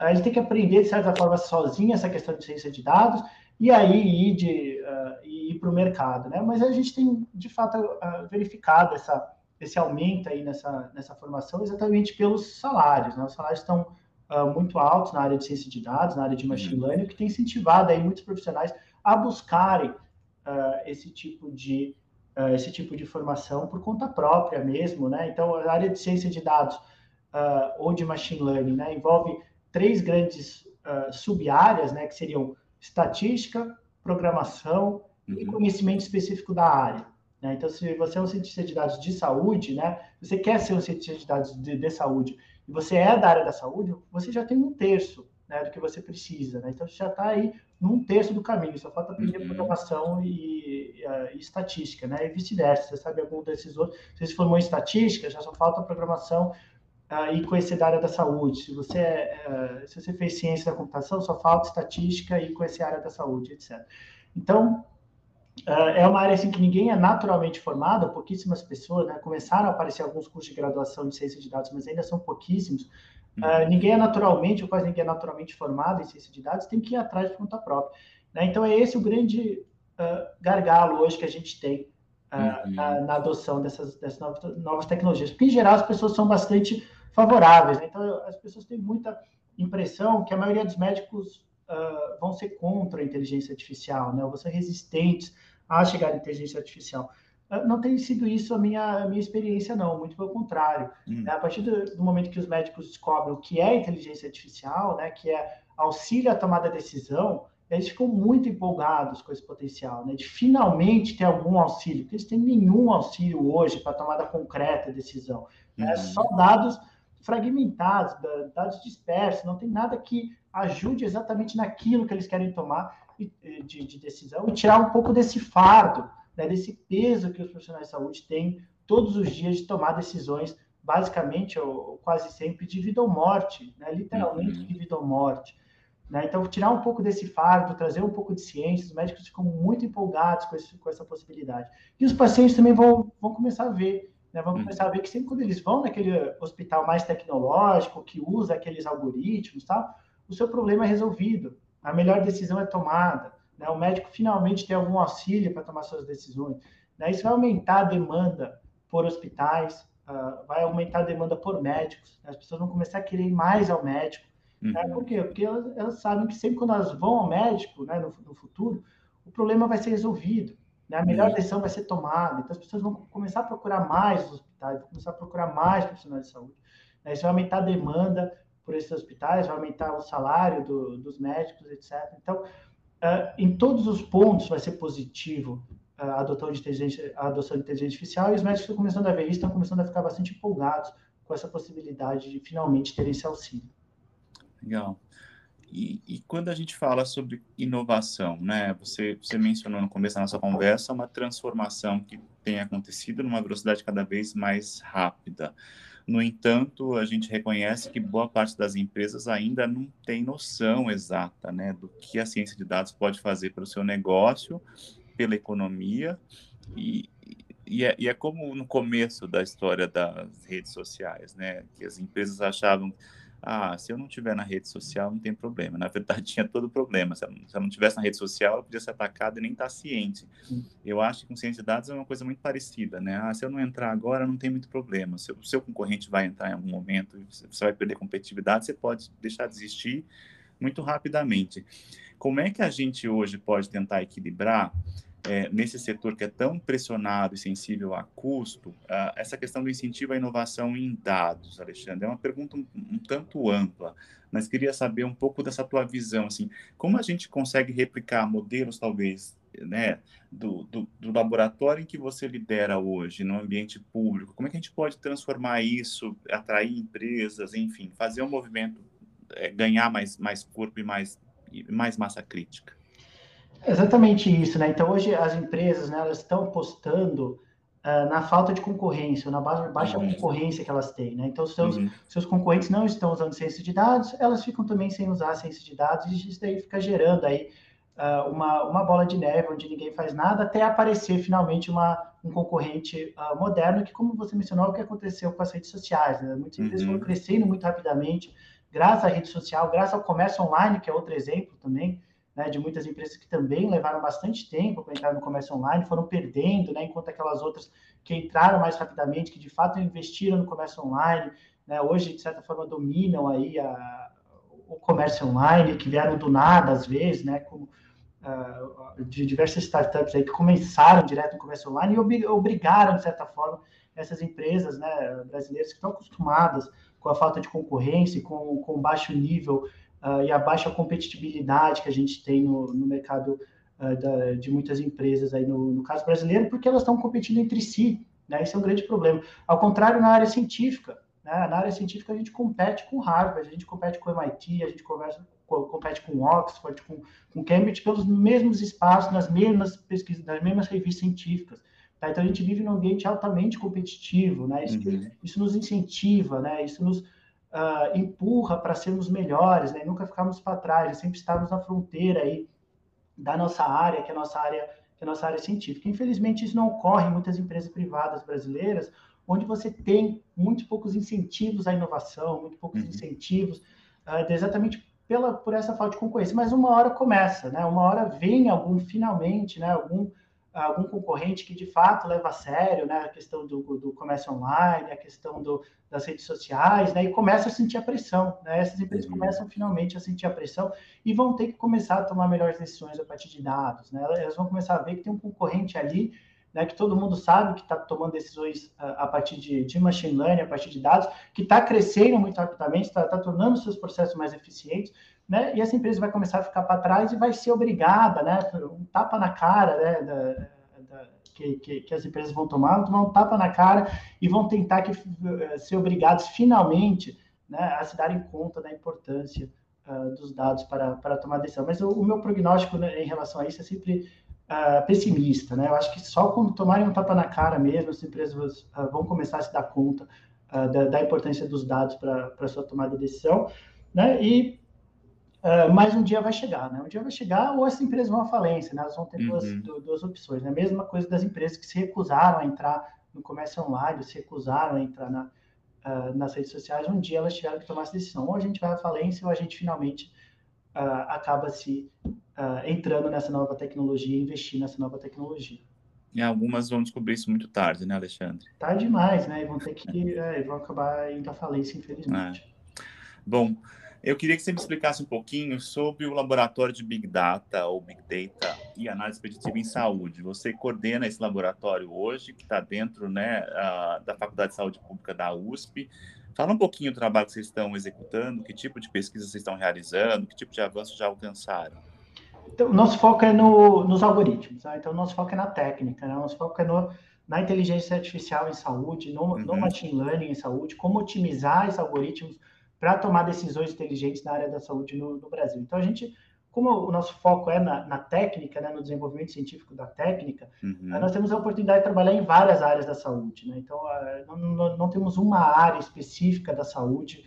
Speaker 1: Ele tem que aprender, de certa forma, sozinho essa questão de ciência de dados e aí ir, de, uh, ir para o mercado. Né? Mas a gente tem, de fato, uh, verificado essa, esse aumento aí nessa, nessa formação exatamente pelos salários. Né? Os salários estão uh, muito altos na área de ciência de dados, na área de machine uhum. learning, que tem incentivado aí muitos profissionais a buscarem uh, esse tipo de uh, esse tipo de formação por conta própria mesmo, né? Então, a área de ciência de dados ou de machine learning, né, envolve três grandes sub-áreas, né, que seriam estatística, programação uhum. e conhecimento específico da área. Né? Então, se você é um cientista de dados de saúde, né, você quer ser um cientista de dados de, de saúde e você é da área da saúde, você já tem um terço né, do que você precisa. Né? Então, você já está aí num terço do caminho, só falta aprender uhum. programação e, e, e, estatística, né? e vice-versa. Você sabe algum desses outros. Se você se formou em estatística, já só falta programação uh, e conhecer da área da saúde. Se você, uh, se você fez ciência da computação, só falta estatística e conhecer a área da saúde, etc. Então, é uma área assim que ninguém é naturalmente formado, pouquíssimas pessoas, né? Começaram a aparecer alguns cursos de graduação de ciência de dados, mas ainda são pouquíssimos. Uh, ninguém é naturalmente, ou quase ninguém é naturalmente formado em ciência de dados, tem que ir atrás de conta própria. Né? Então, é esse o grande uh, gargalo hoje que a gente tem uhum. na, na, adoção dessas, dessas novas, novas, tecnologias. Porque, em geral, as pessoas são bastante favoráveis. Né? Então, as pessoas têm muita impressão que a maioria dos médicos uh, vão ser contra a inteligência artificial, né? vão ser resistentes a chegar à inteligência artificial. Uh, não tem sido isso a minha, a minha experiência, não, muito pelo contrário. Hum. Né? A partir do, do, momento que os médicos descobrem o que é inteligência artificial, né? que é auxílio à tomada de decisão, eles ficam muito empolgados com esse potencial, né? de finalmente ter algum auxílio, porque eles têm nenhum auxílio hoje para tomada concreta de decisão. Né? Uhum. É só dados fragmentados, dados dispersos, não tem nada que ajude exatamente naquilo que eles querem tomar de, de decisão e tirar um pouco desse fardo, né, desse peso que os profissionais de saúde têm todos os dias de tomar decisões, basicamente ou quase sempre de vida ou morte, né, literalmente uhum. de vida ou morte. Né? Então, tirar um pouco desse fardo, trazer um pouco de ciência, os médicos ficam muito empolgados com, esse, com essa possibilidade. E os pacientes também vão, vão começar a ver né? Vamos uhum. começar a ver que sempre quando eles vão naquele hospital mais tecnológico, que usa aqueles algoritmos, tal, o seu problema é resolvido. A melhor decisão é tomada. Né? O médico finalmente tem algum auxílio para tomar suas decisões. Né? Isso vai aumentar a demanda por hospitais, uh, vai aumentar a demanda por médicos. Né? As pessoas vão começar a querer ir mais ao médico. Né? Uhum. Né? Por quê? Porque elas, elas, sabem que sempre quando elas vão ao médico, né, no, no futuro, o problema vai ser resolvido. Né? A melhor decisão vai ser tomada. Então, as pessoas vão começar a procurar mais os hospitais, vão começar a procurar mais profissionais de saúde. Né? Isso vai aumentar a demanda por esses hospitais, vai aumentar o salário do, dos médicos, etc. Então, uh, em todos os pontos vai ser positivo uh, a, adoção de inteligência, a adoção de inteligência artificial e os médicos estão começando a ver isso, estão começando a ficar bastante empolgados com essa possibilidade de finalmente ter esse auxílio.
Speaker 2: Legal. E, e, quando a gente fala sobre inovação, né? Você, você mencionou no começo da nossa conversa uma transformação que tem acontecido numa velocidade cada vez mais rápida. No entanto, a gente reconhece que boa parte das empresas ainda não tem noção exata, né, do que a ciência de dados pode fazer para o seu negócio, pela economia e, e é, e é, como no começo da história das redes sociais, né? Que as empresas achavam ah, se eu não tiver na rede social, não tem problema. Na verdade, tinha todo o problema. Se ela, se ela não tivesse na rede social, ela podia ser atacada e nem estar tá ciente. Eu acho que com ciência de dados é uma coisa muito parecida, né? Ah, se eu não entrar agora, não tem muito problema. Se o seu concorrente vai entrar em algum momento, você vai perder competitividade, você pode deixar de existir muito rapidamente. Como é que a gente hoje pode tentar equilibrar é, nesse setor que é tão pressionado e sensível a custo, uh, essa questão do incentivo à inovação em dados, Alexandre, é uma pergunta um, um, tanto ampla, mas queria saber um pouco dessa tua visão, assim, como a gente consegue replicar modelos, talvez, né, do, do, do laboratório em que você lidera hoje, no ambiente público, como é que a gente pode transformar isso, atrair empresas, enfim, fazer um movimento, é, ganhar mais, mais corpo e mais, mais massa crítica?
Speaker 1: Exatamente isso, né? Então, hoje as empresas, né, elas estão apostando uh, na falta de concorrência, na baixa, uhum. concorrência que elas têm, né? Então, seus, uhum. seus concorrentes não estão usando ciência de dados, elas ficam também sem usar ciência de dados, e isso daí fica gerando aí uh, uma, uma bola de neve onde ninguém faz nada, até aparecer finalmente uma, um concorrente uh, moderno, que, como você mencionou, é o que aconteceu com as redes sociais, né? Muitas empresas uhum. foram crescendo muito rapidamente, graças à rede social, graças ao comércio online, que é outro exemplo também, né, de muitas empresas que também levaram bastante tempo para entrar no comércio online, foram perdendo, né, enquanto aquelas outras que entraram mais rapidamente, que de fato investiram no comércio online, né, hoje, de certa forma, dominam aí a, o comércio online, que vieram do nada, às vezes, né, como, uh, de diversas startups aí que começaram direto no comércio online e obrigaram, de certa forma, essas empresas né, brasileiras que estão acostumadas com a falta de concorrência com, com baixo nível uh, e a baixa competitividade que a gente tem no, no mercado uh, da, de muitas empresas aí no, no caso brasileiro, porque elas estão competindo entre si, né? Esse é um grande problema. Ao contrário, na área científica, né? Na área científica a gente compete com Harvard, a gente compete com MIT, a gente conversa, compete com Oxford, com, com Cambridge, pelos mesmos espaços, nas mesmas pesquisas, nas mesmas revistas científicas. Tá? Então a gente vive num ambiente altamente competitivo, né? Isso, uhum. isso nos incentiva, né? Isso nos uh, empurra para sermos melhores, né? nunca ficarmos para trás, sempre estarmos na fronteira aí da nossa área, que é a nossa área, que é nossa área científica. Infelizmente, isso não ocorre em muitas empresas privadas brasileiras, onde você tem muito poucos incentivos à inovação, muito poucos uhum. incentivos, uh, exatamente pela, por essa falta de concorrência. Mas uma hora começa, né? Uma hora vem algum, finalmente, né? Algum, algum concorrente que de fato leva a sério né, a questão do, do comércio online, a questão do, das redes sociais, né, e começa a sentir a pressão. Né, essas empresas uhum. começam finalmente a sentir a pressão e vão ter que começar a tomar melhores decisões a partir de dados. Né, elas vão começar a ver que tem um concorrente ali né, que todo mundo sabe que está tomando decisões a, a partir de, de, machine learning, a partir de dados, que está crescendo muito rapidamente, está tá tornando seus processos mais eficientes, né, e essa empresa vai começar a ficar para trás e vai ser obrigada, né, um tapa na cara, né, da, da, que, que, que, as empresas vão tomar, vão tomar um tapa na cara e vão tentar que, uh, ser obrigados finalmente né, a se darem conta da importância uh, dos dados para, para tomar decisão. Mas o, o meu prognóstico né, em relação a isso é sempre uh, pessimista, né? Eu acho que só quando tomarem um tapa na cara mesmo, as empresas uh, vão começar a se dar conta da, da, importância dos dados para sua tomada de decisão, né? E mais um dia vai chegar, né? Um dia vai chegar ou as empresas vão à falência, né? Elas vão ter duas, uhum. duas opções, né? Mesma coisa das empresas que se recusaram a entrar no comércio online, se recusaram a entrar na, nas redes sociais, um dia elas tiveram que tomar essa decisão. Ou a gente vai à falência ou a gente finalmente acaba se uh, entrando nessa nova tecnologia, investir nessa nova tecnologia.
Speaker 2: E algumas vão descobrir isso muito tarde, né, Alexandre?
Speaker 1: Tarde demais, né? E vão ter que, é, vão acabar indo à falência, infelizmente. É.
Speaker 2: Bom, eu queria que você me explicasse um pouquinho sobre o laboratório de Big Data ou Big Data e análise preditiva em saúde. Você coordena esse laboratório hoje, que está dentro né, da Faculdade de Saúde Pública da USP. Fala um pouquinho do trabalho que vocês estão executando, que tipo de pesquisa vocês estão realizando, que tipo de avanço já alcançaram.
Speaker 1: Então, nosso foco é no, nos algoritmos, né? então nosso foco é na técnica, né? nosso foco é no, na inteligência artificial em saúde, no, uhum. no machine learning em saúde, como otimizar esses algoritmos para tomar decisões inteligentes na área da saúde no, no, Brasil. Então a gente, como o nosso foco é na, na técnica, né, no desenvolvimento científico da técnica, uhum. nós temos a oportunidade de trabalhar em várias áreas da saúde. Né? Então não, não, não temos uma área específica da saúde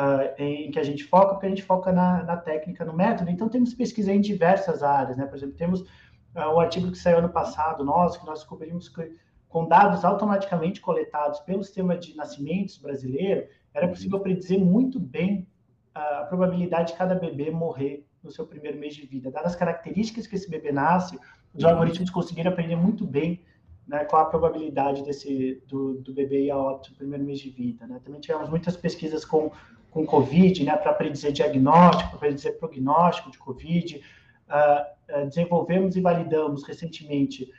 Speaker 1: uh, em que a gente foca, porque a gente foca na, na, técnica, no método. Então, temos pesquisa em diversas áreas, né? Por exemplo, temos uh, um artigo que saiu ano passado, nosso, que nós descobrimos que com dados automaticamente coletados pelo sistema de nascimentos brasileiro, era uhum. possível predizer muito bem a probabilidade de cada bebê morrer no seu primeiro mês de vida. Dadas as características que esse bebê nasce, os uhum. algoritmos conseguiram aprender muito bem né, qual a probabilidade desse do, do bebê ir a óbito no primeiro mês de vida. Né? Também tivemos muitas pesquisas com com Covid, né, para predizer diagnóstico, para predizer prognóstico de Covid. Uh, uh, desenvolvemos e validamos recentemente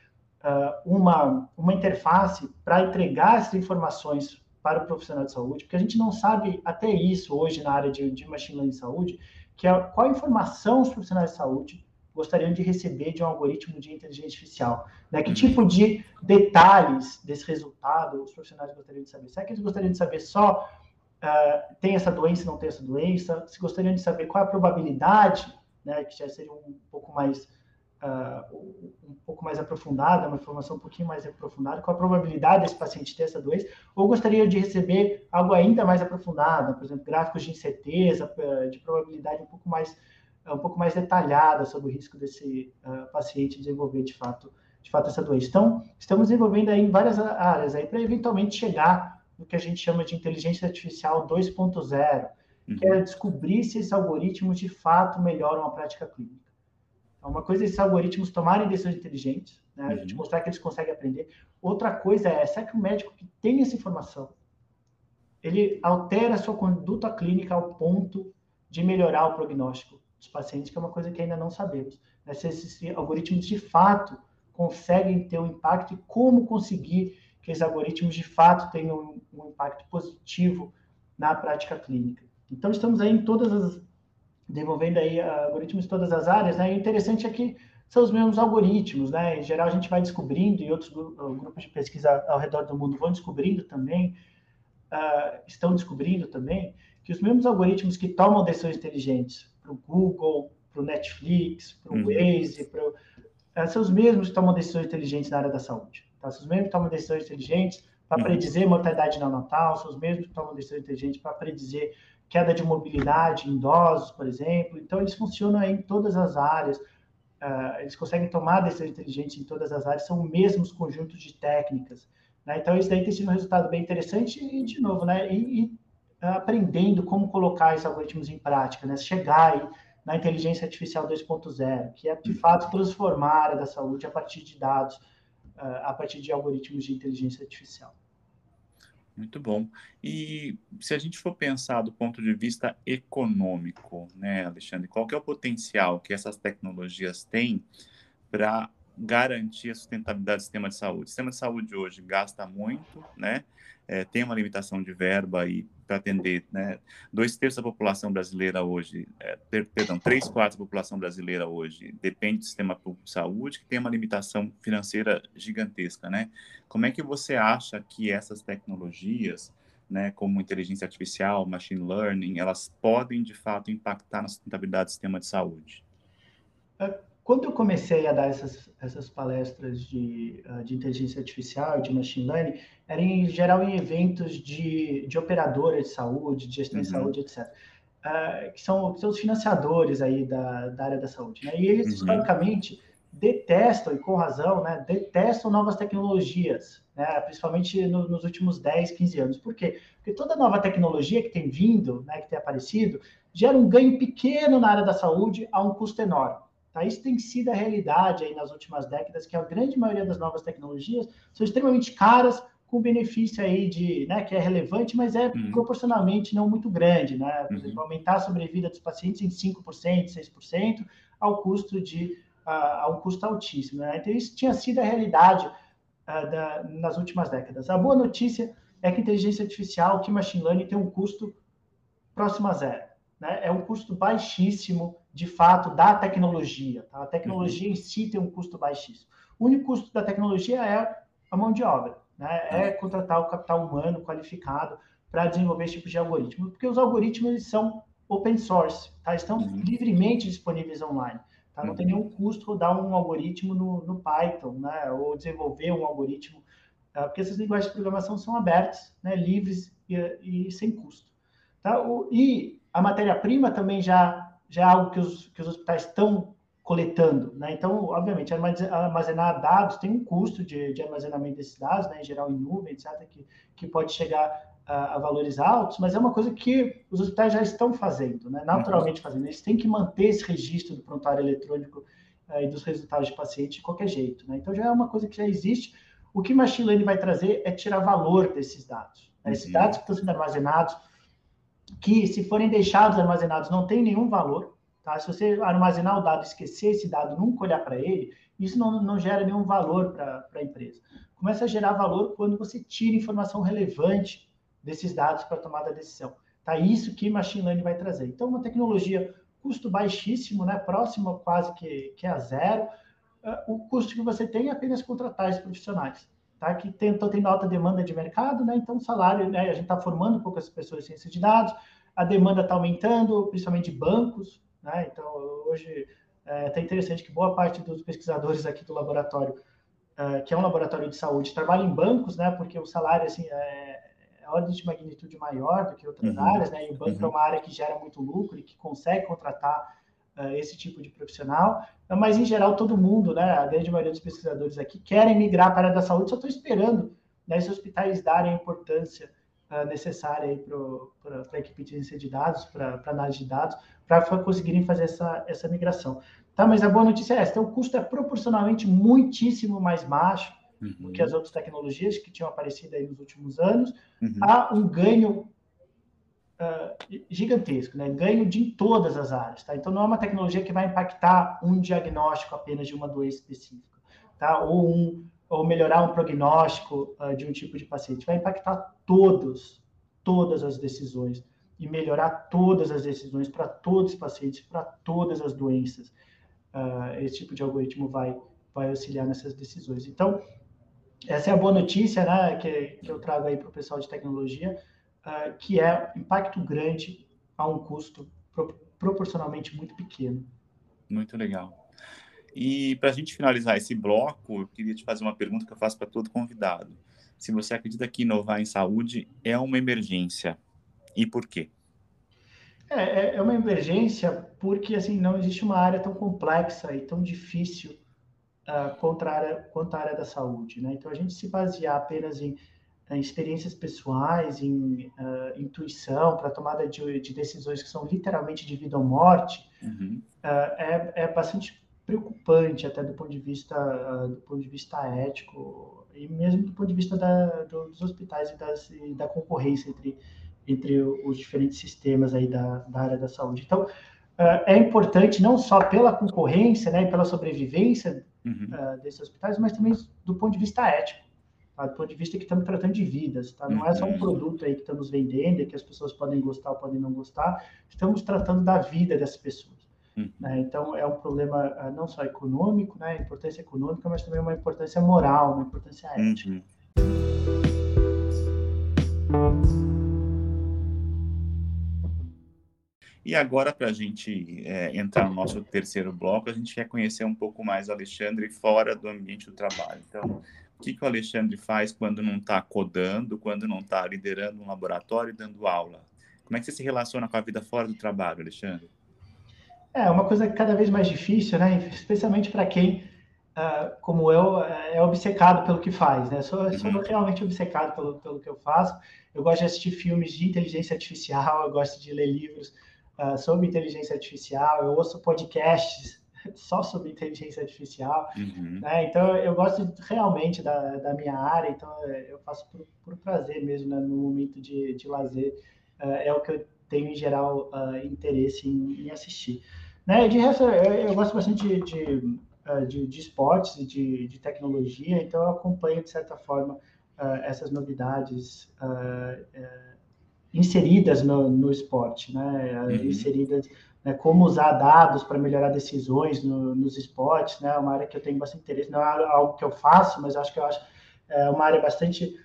Speaker 1: uh, uma, uma interface para entregar essas informações para o profissional de saúde, porque a gente não sabe até isso hoje na área de, de machine learning de saúde, que é qual informação os profissionais de saúde gostariam de receber de um algoritmo de inteligência artificial. Né? Que uhum. tipo de detalhes desse resultado os profissionais gostariam de saber? Será que eles gostariam de saber só uh, tem essa doença, não tem essa doença, se gostariam de saber qual é a probabilidade, né, que já seria um pouco mais uh, um pouco mais aprofundada, uma informação um pouquinho mais aprofundada, qual a probabilidade desse paciente ter essa doença, ou gostaria de receber algo ainda mais aprofundado, por exemplo, gráficos de incerteza, de probabilidade um pouco mais um pouco mais detalhada sobre o risco desse uh, paciente desenvolver de fato de fato essa doença. Então, estamos desenvolvendo aí em várias áreas aí para eventualmente chegar no que a gente chama de inteligência artificial 2.0, uhum. que é descobrir se esses algoritmos de fato melhoram a prática clínica. Então, uma coisa é esses algoritmos tomarem decisões inteligentes, né? a gente uhum. mostrar que eles conseguem aprender. Outra coisa é, será que o médico que tem essa informação, ele altera a sua conduta clínica ao ponto de melhorar o prognóstico dos pacientes, que é uma coisa que ainda não sabemos. Né? Se esses algoritmos de fato conseguem ter um impacto e como conseguir que esses algoritmos de fato tenham um, impacto positivo na prática clínica. Então, estamos aí em todas as, desenvolvendo aí algoritmos em todas as áreas, né? E o interessante é que são os mesmos algoritmos, né? Em geral, a gente vai descobrindo, e outros ah, grupos de pesquisa ao redor do mundo vão descobrindo também, uh, estão descobrindo também, que os mesmos algoritmos que tomam decisões inteligentes para o Google, para o Netflix, para o uhum. Waze, pro, uh, são os mesmos que tomam decisões inteligentes na área da saúde. Tá? São os mesmos que tomam decisões inteligentes para uhum. predizer mortalidade neonatal, são os mesmos que tomam decisões inteligentes para predizer queda de mobilidade em idosos, por exemplo. Então, eles funcionam em todas as áreas, uh, eles conseguem tomar decisões inteligentes em todas as áreas, são os mesmos conjuntos de técnicas. Né? Então, isso daí tem sido um resultado bem interessante e, de novo, né? E, e aprendendo como colocar esses algoritmos em prática, né? Chegar e na inteligência artificial 2.0, que é de fato transformar a área da saúde a partir de dados, uh, a partir de algoritmos de inteligência artificial.
Speaker 2: Muito bom. E se a gente for pensar do ponto de vista econômico, né, Alexandre, qual é o potencial que essas tecnologias têm para garantir a sustentabilidade do sistema de saúde. O sistema de saúde hoje gasta muito, né? É, tem uma limitação de verba e para atender, né? Dois terços da população brasileira hoje, é, perdão, três quartos da população brasileira hoje depende do sistema público de saúde, que tem uma limitação financeira gigantesca, né? Como é que você acha que essas tecnologias, né, como inteligência artificial, machine learning, elas podem de fato impactar na sustentabilidade do sistema de saúde?
Speaker 1: É, quando eu comecei a dar essas, essas palestras de, uh, de inteligência artificial de machine learning, era em geral em eventos de, de de saúde, de gestão uhum. de saúde, etc. Uh, ah, que, são, que são os financiadores aí da, da área da saúde. Né? E eles, uhum. historicamente, detestam, e com razão, né, detestam novas tecnologias, né, principalmente no, nos últimos 10, 15 anos. Por quê? Porque toda nova tecnologia que tem vindo, né, que tem aparecido, gera um ganho pequeno na área da saúde a um custo enorme. Tá? Isso tem sido a realidade aí nas últimas décadas, que a grande maioria das novas tecnologias são extremamente caras, com benefício aí de, né, que é relevante, mas é uhum. proporcionalmente não muito grande, né? Por uhum. exemplo, aumentar a sobrevida dos pacientes em 5%, 6%, ao custo de, uh, a um custo altíssimo, né? Então, isso tinha sido a realidade uh, da, nas últimas décadas. A boa notícia é que a inteligência artificial, que machine learning tem um custo próximo a zero, né? É um custo baixíssimo de fato, da tecnologia. Tá? A tecnologia uhum. em si tem um custo baixíssimo. O único custo da tecnologia é a mão de obra, né? é contratar o capital humano qualificado para desenvolver esse tipo de algoritmo, porque os algoritmos eles são open source, tá? estão uhum. livremente disponíveis online. Tá? Não tem uhum. nenhum custo rodar um algoritmo no, no Python, né? ou desenvolver um algoritmo, tá? porque essas linguagens de programação são abertas, né? livres e, e sem custo. Tá? O, e a matéria-prima também já já é algo que os, que os hospitais estão coletando, né? Então, obviamente, armazenar dados tem um custo de, de armazenamento desses dados, né? Em geral em nuvem, etc., que, que pode chegar a, a, valores altos, mas é uma coisa que os hospitais já estão fazendo, né? Naturalmente fazendo. Eles têm que manter esse registro do prontuário eletrônico uh, e dos resultados de paciente de qualquer jeito, né? Então, já é uma coisa que já existe. O que Machine Learning vai trazer é tirar valor desses dados. Né? Esses dados que estão sendo armazenados que, se forem deixados armazenados, não tem nenhum valor. Tá? Se você armazenar o dado, esquecer esse dado, nunca olhar para ele, isso não, não gera nenhum valor para a empresa. Começa a gerar valor quando você tira informação relevante desses dados para tomar a decisão. Tá? Isso que Machine Learning vai trazer. Então, uma tecnologia custo baixíssimo, né? próximo quase que, que a zero. Uh, o custo que você tem é apenas contratar esses profissionais tá? que tem, então, tem alta demanda de mercado, né? então o salário, né? a gente está formando poucas pessoas em ciência de dados, a demanda está aumentando, principalmente de bancos, né? então hoje é até interessante que boa parte dos pesquisadores aqui do laboratório, é, que é um laboratório de saúde, trabalha em bancos, né? porque o salário assim, é, é ordem de magnitude maior do que outras uhum. áreas, né? e o banco é uhum. é uma área que gera muito lucro e que consegue contratar esse tipo de profissional, mas em geral todo mundo, né, a grande maioria dos pesquisadores aqui querem migrar para a área da saúde, só estou esperando né, esses hospitais darem a importância uh, necessária para a equipe de ciência de dados, para análise de dados, para conseguirem fazer essa, essa migração. Tá, mas a boa notícia é essa, então o custo é proporcionalmente muitíssimo mais baixo uhum. do que as outras tecnologias que tinham aparecido aí nos últimos anos, uhum. há um ganho uh, gigantesco, né? ganho de todas as áreas. Tá? Então, não é uma tecnologia que vai impactar um diagnóstico apenas de uma doença específica, tá? ou, um, ou melhorar um prognóstico uh, de um tipo de paciente. Vai impactar todos, todas as decisões e melhorar todas as decisões para todos os pacientes, para todas as doenças. Uh, esse tipo de algoritmo vai, vai auxiliar nessas decisões. Então, essa é a boa notícia né, que, que eu trago aí para o pessoal de tecnologia uh, que é impacto grande a um custo pro, proporcionalmente muito pequeno.
Speaker 2: Muito legal. E para a gente finalizar esse bloco, eu queria te fazer uma pergunta que eu faço para todo convidado. Se você acredita que inovar em saúde é uma emergência e por quê?
Speaker 1: É, é, é uma emergência porque assim não existe uma área tão complexa e tão difícil uh, quanto, a área, quanto a área da saúde. Né? Então, a gente se basear apenas em experiências pessoais, em uh, intuição, para tomada de, de, decisões que são literalmente de vida ou morte, uhum. uh, é, é bastante preocupante até do ponto de vista uh, do ponto de vista ético e mesmo do ponto de vista da, dos hospitais e, das, e, da concorrência entre entre os diferentes sistemas aí da, da área da saúde. Então é importante não só pela concorrência, né, e pela sobrevivência uhum. desses hospitais, mas também do ponto de vista ético? Do ponto de vista que estamos tratando de vidas, tá? Não é só um uhum. produto aí que estamos vendendo, que as pessoas podem gostar ou podem não gostar, estamos tratando da vida dessas pessoas. Uhum. Né? Então, é um problema uh, não só econômico, né? importância econômica, mas também uma importância moral, uma importância ética. Uhum.
Speaker 2: E agora, para a gente é, entrar no nosso terceiro bloco, a gente quer conhecer um pouco mais o Alexandre fora do ambiente do trabalho. Então, que, que o Alexandre faz quando não está codando, quando não está liderando um laboratório e dando aula? Como é que você se relaciona com a vida fora do trabalho, Alexandre?
Speaker 1: É uma coisa cada vez mais difícil, né? Especialmente para quem, uh, como eu, é obcecado pelo que faz, né? Sou, uhum. sou realmente obcecado pelo, pelo que eu faço. Eu gosto de assistir filmes de inteligência artificial, eu gosto de ler livros uh, sobre inteligência artificial, eu ouço podcasts só sobre inteligência artificial, uhum. né? Então eu gosto realmente da, da minha área, então eu faço por, por prazer mesmo, né? no momento de, de lazer, uh, é o que eu tenho em geral uh, interesse em, em, assistir. Né? De resto, eu, eu gosto bastante de, de, uh, de, de esportes e de, de tecnologia, então eu acompanho de certa forma essas novidades inseridas no, no esporte, né? Uhum. Inseridas né, como usar dados para melhorar decisões no, nos esportes, né, uma área que eu tenho bastante interesse, não é algo que eu faço, mas acho que eu acho é uma área bastante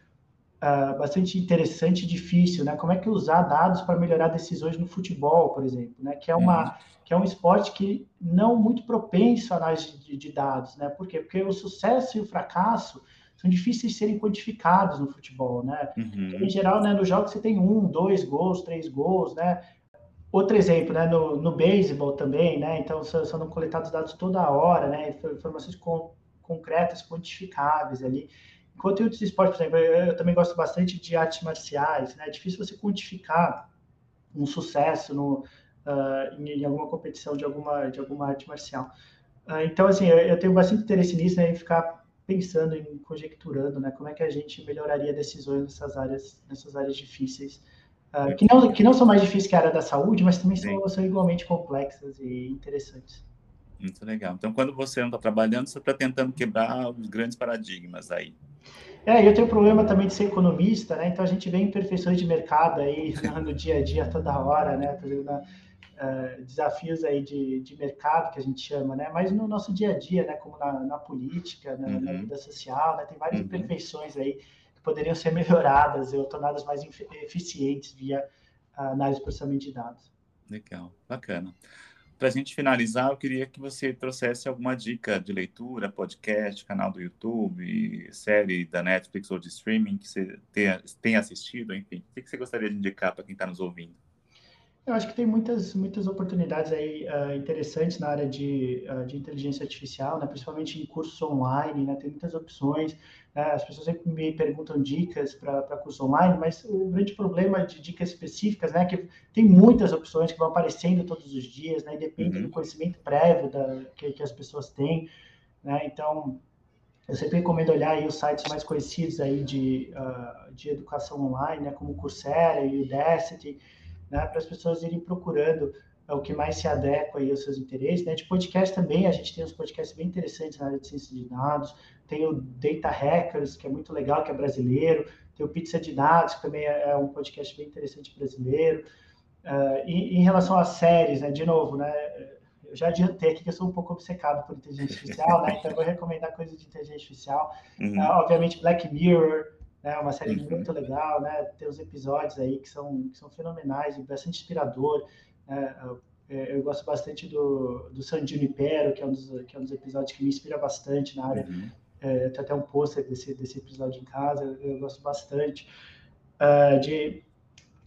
Speaker 1: uh, bastante interessante e difícil, né, como é que usar dados para melhorar decisões no futebol, por exemplo, né, que é uma uhum. que é um esporte que não muito propenso à análise de, de dados, né, por quê? Porque o sucesso e o fracasso são difíceis de serem quantificados no futebol, né? Uhum. Em geral, né, nos jogos você tem um, dois gols, três gols, né? Outro exemplo, né, no, no beisebol também, né, então são, coletados dados toda hora, né, informações concretas, quantificáveis ali. Enquanto em outros esportes, por exemplo, eu, eu, também gosto bastante de artes marciais, né, é difícil você quantificar um sucesso no, uh, em, em, alguma competição de alguma, de alguma arte marcial. Uh, então, assim, eu, eu, tenho bastante interesse nisso, né, em ficar pensando, em conjecturando, né, como é que a gente melhoraria decisões nessas áreas, nessas áreas difíceis, Uh, que, não, que não são mais difíceis que a área da saúde, mas também são, são igualmente complexas e interessantes.
Speaker 2: Muito legal. Então, quando você não está trabalhando, você está tentando quebrar os grandes paradigmas aí.
Speaker 1: É, eu tenho problema também de ser economista, né? Então a gente vê imperfeições de mercado aí no dia a dia toda hora, né? Uh, desafios aí de, de mercado que a gente chama, né? Mas no nosso dia a dia, né? Como na, na política, na, uhum. na, vida social, né? Tem várias uhum. imperfeições aí poderiam ser melhoradas ou tornadas mais eficientes via análise de processamento de dados.
Speaker 2: Legal, bacana. Para a gente finalizar, eu queria que você trouxesse alguma dica de leitura, podcast, canal do YouTube, série da Netflix ou de streaming que você tenha, tenha assistido, enfim. O que você gostaria de indicar para quem está nos ouvindo?
Speaker 1: Eu acho que tem muitas, muitas oportunidades aí uh, interessantes na área de, uh, de inteligência artificial, né? principalmente em cursos online, né? tem muitas opções. Né? As pessoas sempre me perguntam dicas para curso online, mas o grande problema de dicas específicas né? é que tem muitas opções que vão aparecendo todos os dias, né? e depende uhum. do conhecimento prévio da, que, que as pessoas têm. Né? Então, eu sempre recomendo olhar aí os sites mais conhecidos aí de, uh, de educação online, né? como o Coursera e o Udacity, né, para as pessoas irem procurando é, o que mais se adequa aí aos seus interesses. Né? De podcast também, a gente tem uns podcasts bem interessantes na área de ciência de dados, tem o Data Hackers, que é muito legal, que é brasileiro, tem o Pizza de Dados, que também é, é um podcast bem interessante brasileiro. Uh, e, em relação às séries, né, de novo, né, eu já adiantei aqui que eu sou um pouco obcecado por inteligência artificial, né, então eu vou recomendar coisas de inteligência artificial. Uhum. Uh, obviamente, Black Mirror, é uma série uhum. muito legal, né? Tem os episódios aí que são, que são fenomenais e bastante inspirador. Né? Eu, eu, gosto bastante do, do San Junipero, que é, um dos, que é um dos episódios que me inspira bastante na área. Uhum. É, tem até um pôster desse, desse episódio em casa, eu, eu gosto bastante. Uh, de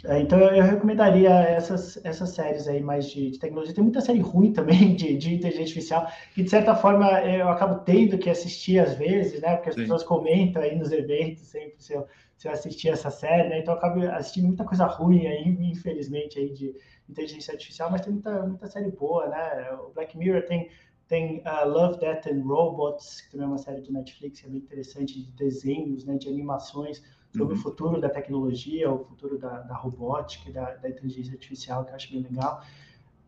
Speaker 1: É, então eu recomendaria essas, essas séries aí mais de, de, tecnologia. Tem muita série ruim também de, de inteligência artificial, que de certa forma eu acabo tendo que assistir às vezes, né? Porque as Sim. pessoas comentam aí nos eventos sempre se eu, se eu assistir essa série, né? Então eu acabo assistindo muita coisa ruim aí, infelizmente, aí de inteligência artificial, mas tem muita, muita série boa, né? O Black Mirror tem tem uh, Love, Death and Robots, que também é uma série do Netflix, que é bem interessante, de desenhos, né, de animações sobre uhum. o futuro da tecnologia, o futuro da, da robótica, da, da, inteligência artificial, que eu acho bem legal.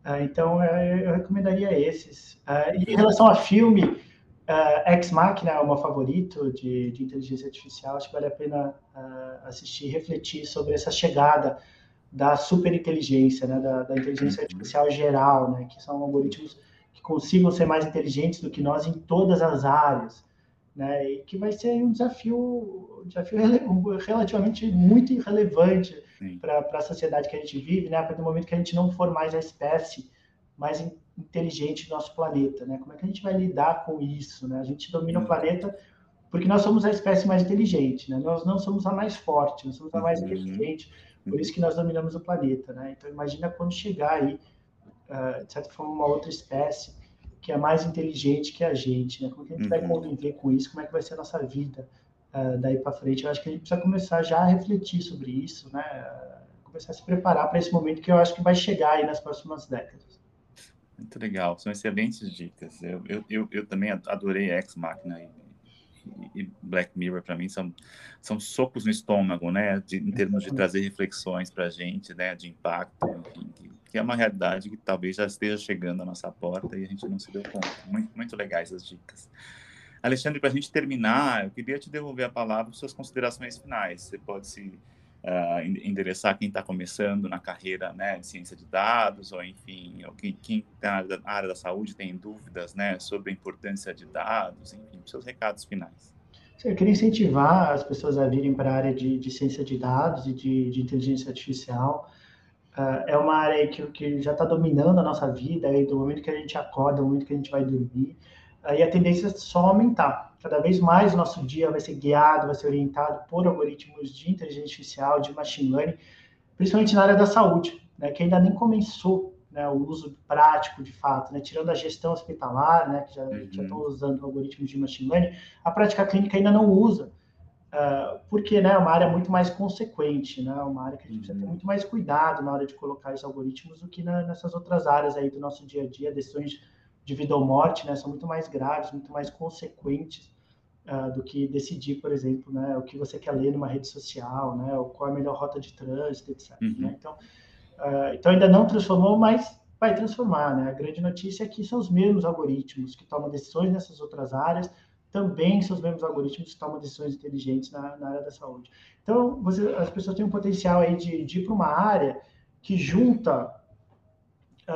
Speaker 1: Uh, então, uh, eu recomendaria esses. Uh, em relação a filme, Ex Machina é o meu favorito de, de inteligência artificial. Acho que vale a pena assistir e refletir sobre essa chegada da superinteligência, né, da, da inteligência uhum. artificial geral, né, que são algoritmos que consigam ser mais inteligentes do que nós em todas as áreas né? E que vai ser um desafio, um desafio relativamente muito irrelevante para a sociedade que a gente vive, né? A partir do momento que a gente não for mais a espécie mais inteligente do nosso planeta, né? Como é que a gente vai lidar com isso, né? A gente domina o planeta porque nós somos a espécie mais inteligente, né? Nós não somos a mais forte, nós somos a mais uhum. inteligente, por isso que nós dominamos o planeta, né? Então imagina quando chegar aí, uh, de certa forma, uma outra espécie que é mais inteligente que a gente, né? Como que a gente uhum. vai conviver com isso? Como é que vai ser a nossa vida uh, daí para frente? Eu acho que a gente precisa começar já a refletir sobre isso, né? Uh, começar a se preparar para esse momento que eu acho que vai chegar aí nas próximas décadas.
Speaker 2: Muito legal, são excelentes dicas. Eu, eu, eu, eu também adorei Ex Machina e, Black Mirror para mim são, são socos no estômago, né? De, em termos de trazer reflexões para a gente, né? De impacto, enfim, que é uma realidade que talvez já esteja chegando à nossa porta e a gente não se deu conta. Muito, muito legais as dicas. Alexandre, para a gente terminar, eu queria te devolver a palavra para suas considerações finais. Você pode se uh, endereçar quem está começando na carreira né, de ciência de dados, ou enfim, ou quem está na área da saúde tem dúvidas né, sobre a importância de dados, enfim, seus recados finais.
Speaker 1: Eu queria incentivar as pessoas a virem para a área de, de ciência de dados e de, de inteligência artificial. Uh, é uma área que, que já está dominando a nossa vida, aí, do momento que a gente acorda, do momento que a gente vai dormir, e a tendência é só aumentar. Cada vez mais o nosso dia vai ser guiado, vai ser orientado por algoritmos de inteligência artificial, de machine learning, principalmente na área da saúde, né, que ainda nem começou né, o uso prático de fato, né, tirando a gestão hospitalar, né, que já, uhum. já estão usando algoritmos de machine learning, a prática clínica ainda não usa Uh, porque né, é uma área muito mais consequente, né, uma área que a gente precisa ter uhum. muito mais cuidado na hora de colocar os algoritmos do que na, nessas outras áreas aí do nosso dia a dia, decisões de vida ou morte, né, são muito mais graves, muito mais consequentes uh, do que decidir, por exemplo, né, o que você quer ler numa rede social, né, ou qual é a melhor rota de trânsito, etc. Né. Uhum. Né? Então, uh, então ainda não transformou, mas vai transformar, né? A grande notícia é que são os mesmos algoritmos que tomam decisões nessas outras áreas, também seus mesmos algoritmos tomam decisões inteligentes na, na área da saúde. Então, você, as pessoas têm um potencial aí de, de ir para uma área que junta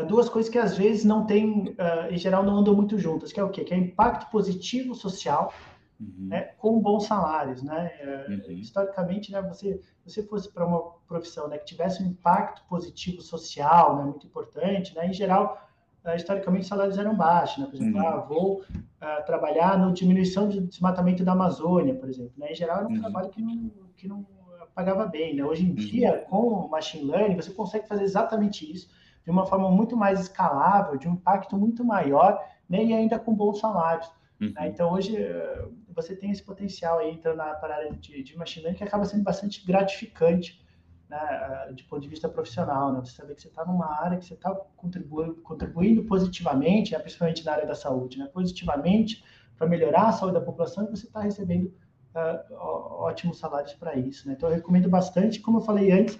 Speaker 1: duas coisas que às vezes não tem, uh, em geral, não andam muito juntas, que é o quê? Que é impacto positivo social uhum. né, com bons salários, né? Uh, uhum. Historicamente, né, você, você fosse para uma profissão né, que tivesse um impacto positivo social, né, muito importante, né, em geral, uh, historicamente os salários eram baixos, né? Por exemplo, uhum. ah, vou uh, trabalhar na diminuição de desmatamento da Amazônia, por exemplo. Né? Em geral, era um uhum. trabalho que não, que não pagava bem, né? Hoje em uhum. dia, com o machine learning, você consegue fazer exatamente isso de uma forma muito mais escalável, de um impacto muito maior, né? E ainda com bons salários. Né? Uhum. Então, hoje, uh, você tem esse potencial aí, entrando na área de, de machine learning, que acaba sendo bastante gratificante né, de ponto de vista profissional, né? Você saber que você está numa área que você está contribuindo, contribuindo positivamente, né, principalmente na área da saúde, né, positivamente para melhorar a saúde da população e você está recebendo uh, ótimos salários para isso, né? Então eu recomendo bastante, como eu falei antes,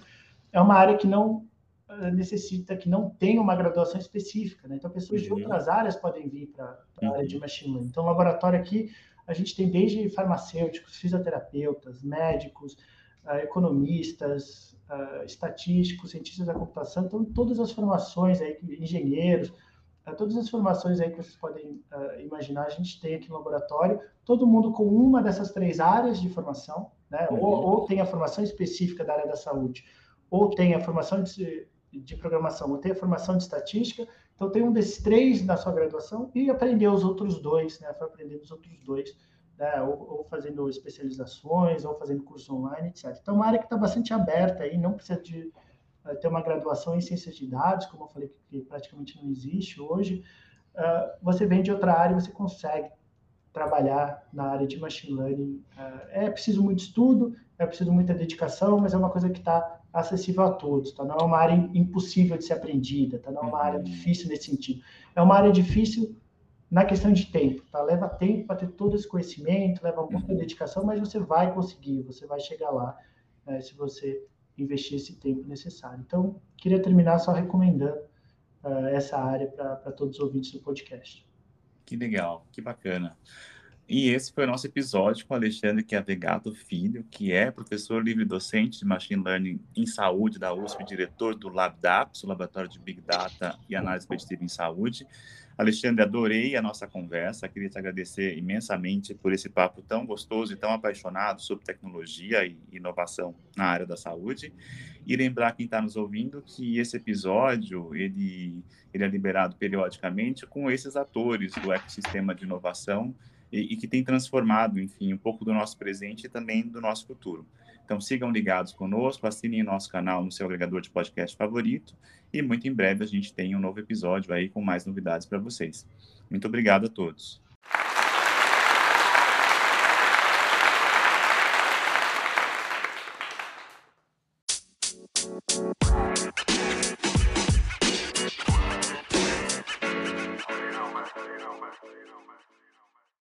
Speaker 1: é uma área que não necessita, que não tem uma graduação específica, né? Então pessoas uhum. de outras áreas podem vir para a uhum. área de machine learning. Então, o laboratório aqui a gente tem desde farmacêuticos, fisioterapeutas, médicos, uh, economistas, uh, estatísticos, cientistas da computação, então todas as formações aí, engenheiros, todas as formações aí que vocês podem imaginar, a gente tem aqui no laboratório, todo mundo com uma dessas três áreas de formação, né? Uhum. Ou, ou, tem a formação específica da área da saúde, ou tem a formação de, de programação, ou tem a formação de estatística, então tem um desses três na sua graduação e aprender os outros dois, né? Foi aprender os outros dois né, ou, ou, fazendo especializações, ou fazendo curso online, etc. Então, é uma área que está bastante aberta aí, não precisa de, ter uma graduação em ciências de dados, como eu falei que praticamente não existe hoje, você vem de outra área você consegue trabalhar na área de machine learning. É preciso muito estudo, é preciso muita dedicação, mas é uma coisa que está acessível a todos, tá? Não é uma área impossível de ser aprendida, tá? Não é uma área uhum. difícil nesse sentido. É uma área difícil na questão de tempo, tá? Leva tempo para ter todo esse conhecimento, leva muita uhum. dedicação, mas você vai conseguir, você vai chegar lá né, se você investir esse tempo necessário. Então, queria terminar só recomendando uh, essa área para todos os ouvintes do podcast.
Speaker 2: Que legal, que bacana. E esse foi o nosso episódio com Alexandre Chiavegato Filho, que é professor livre-docente de Machine Learning em Saúde da USP, diretor do LabDAPS, o Laboratório de Big Data e Análise Preditiva em Saúde. Alexandre, adorei a nossa conversa, queria te agradecer imensamente por esse papo tão gostoso e tão apaixonado sobre tecnologia e inovação na área da saúde. E lembrar quem está nos ouvindo que esse episódio, ele, ele é liberado periodicamente com esses atores do ecossistema de inovação e, e, que tem transformado, enfim, um pouco do nosso presente e também do nosso futuro. Então sigam ligados conosco, assinem nosso canal no seu agregador de podcast favorito e muito em breve a gente tem um novo episódio aí com mais novidades para vocês. Muito obrigado a todos.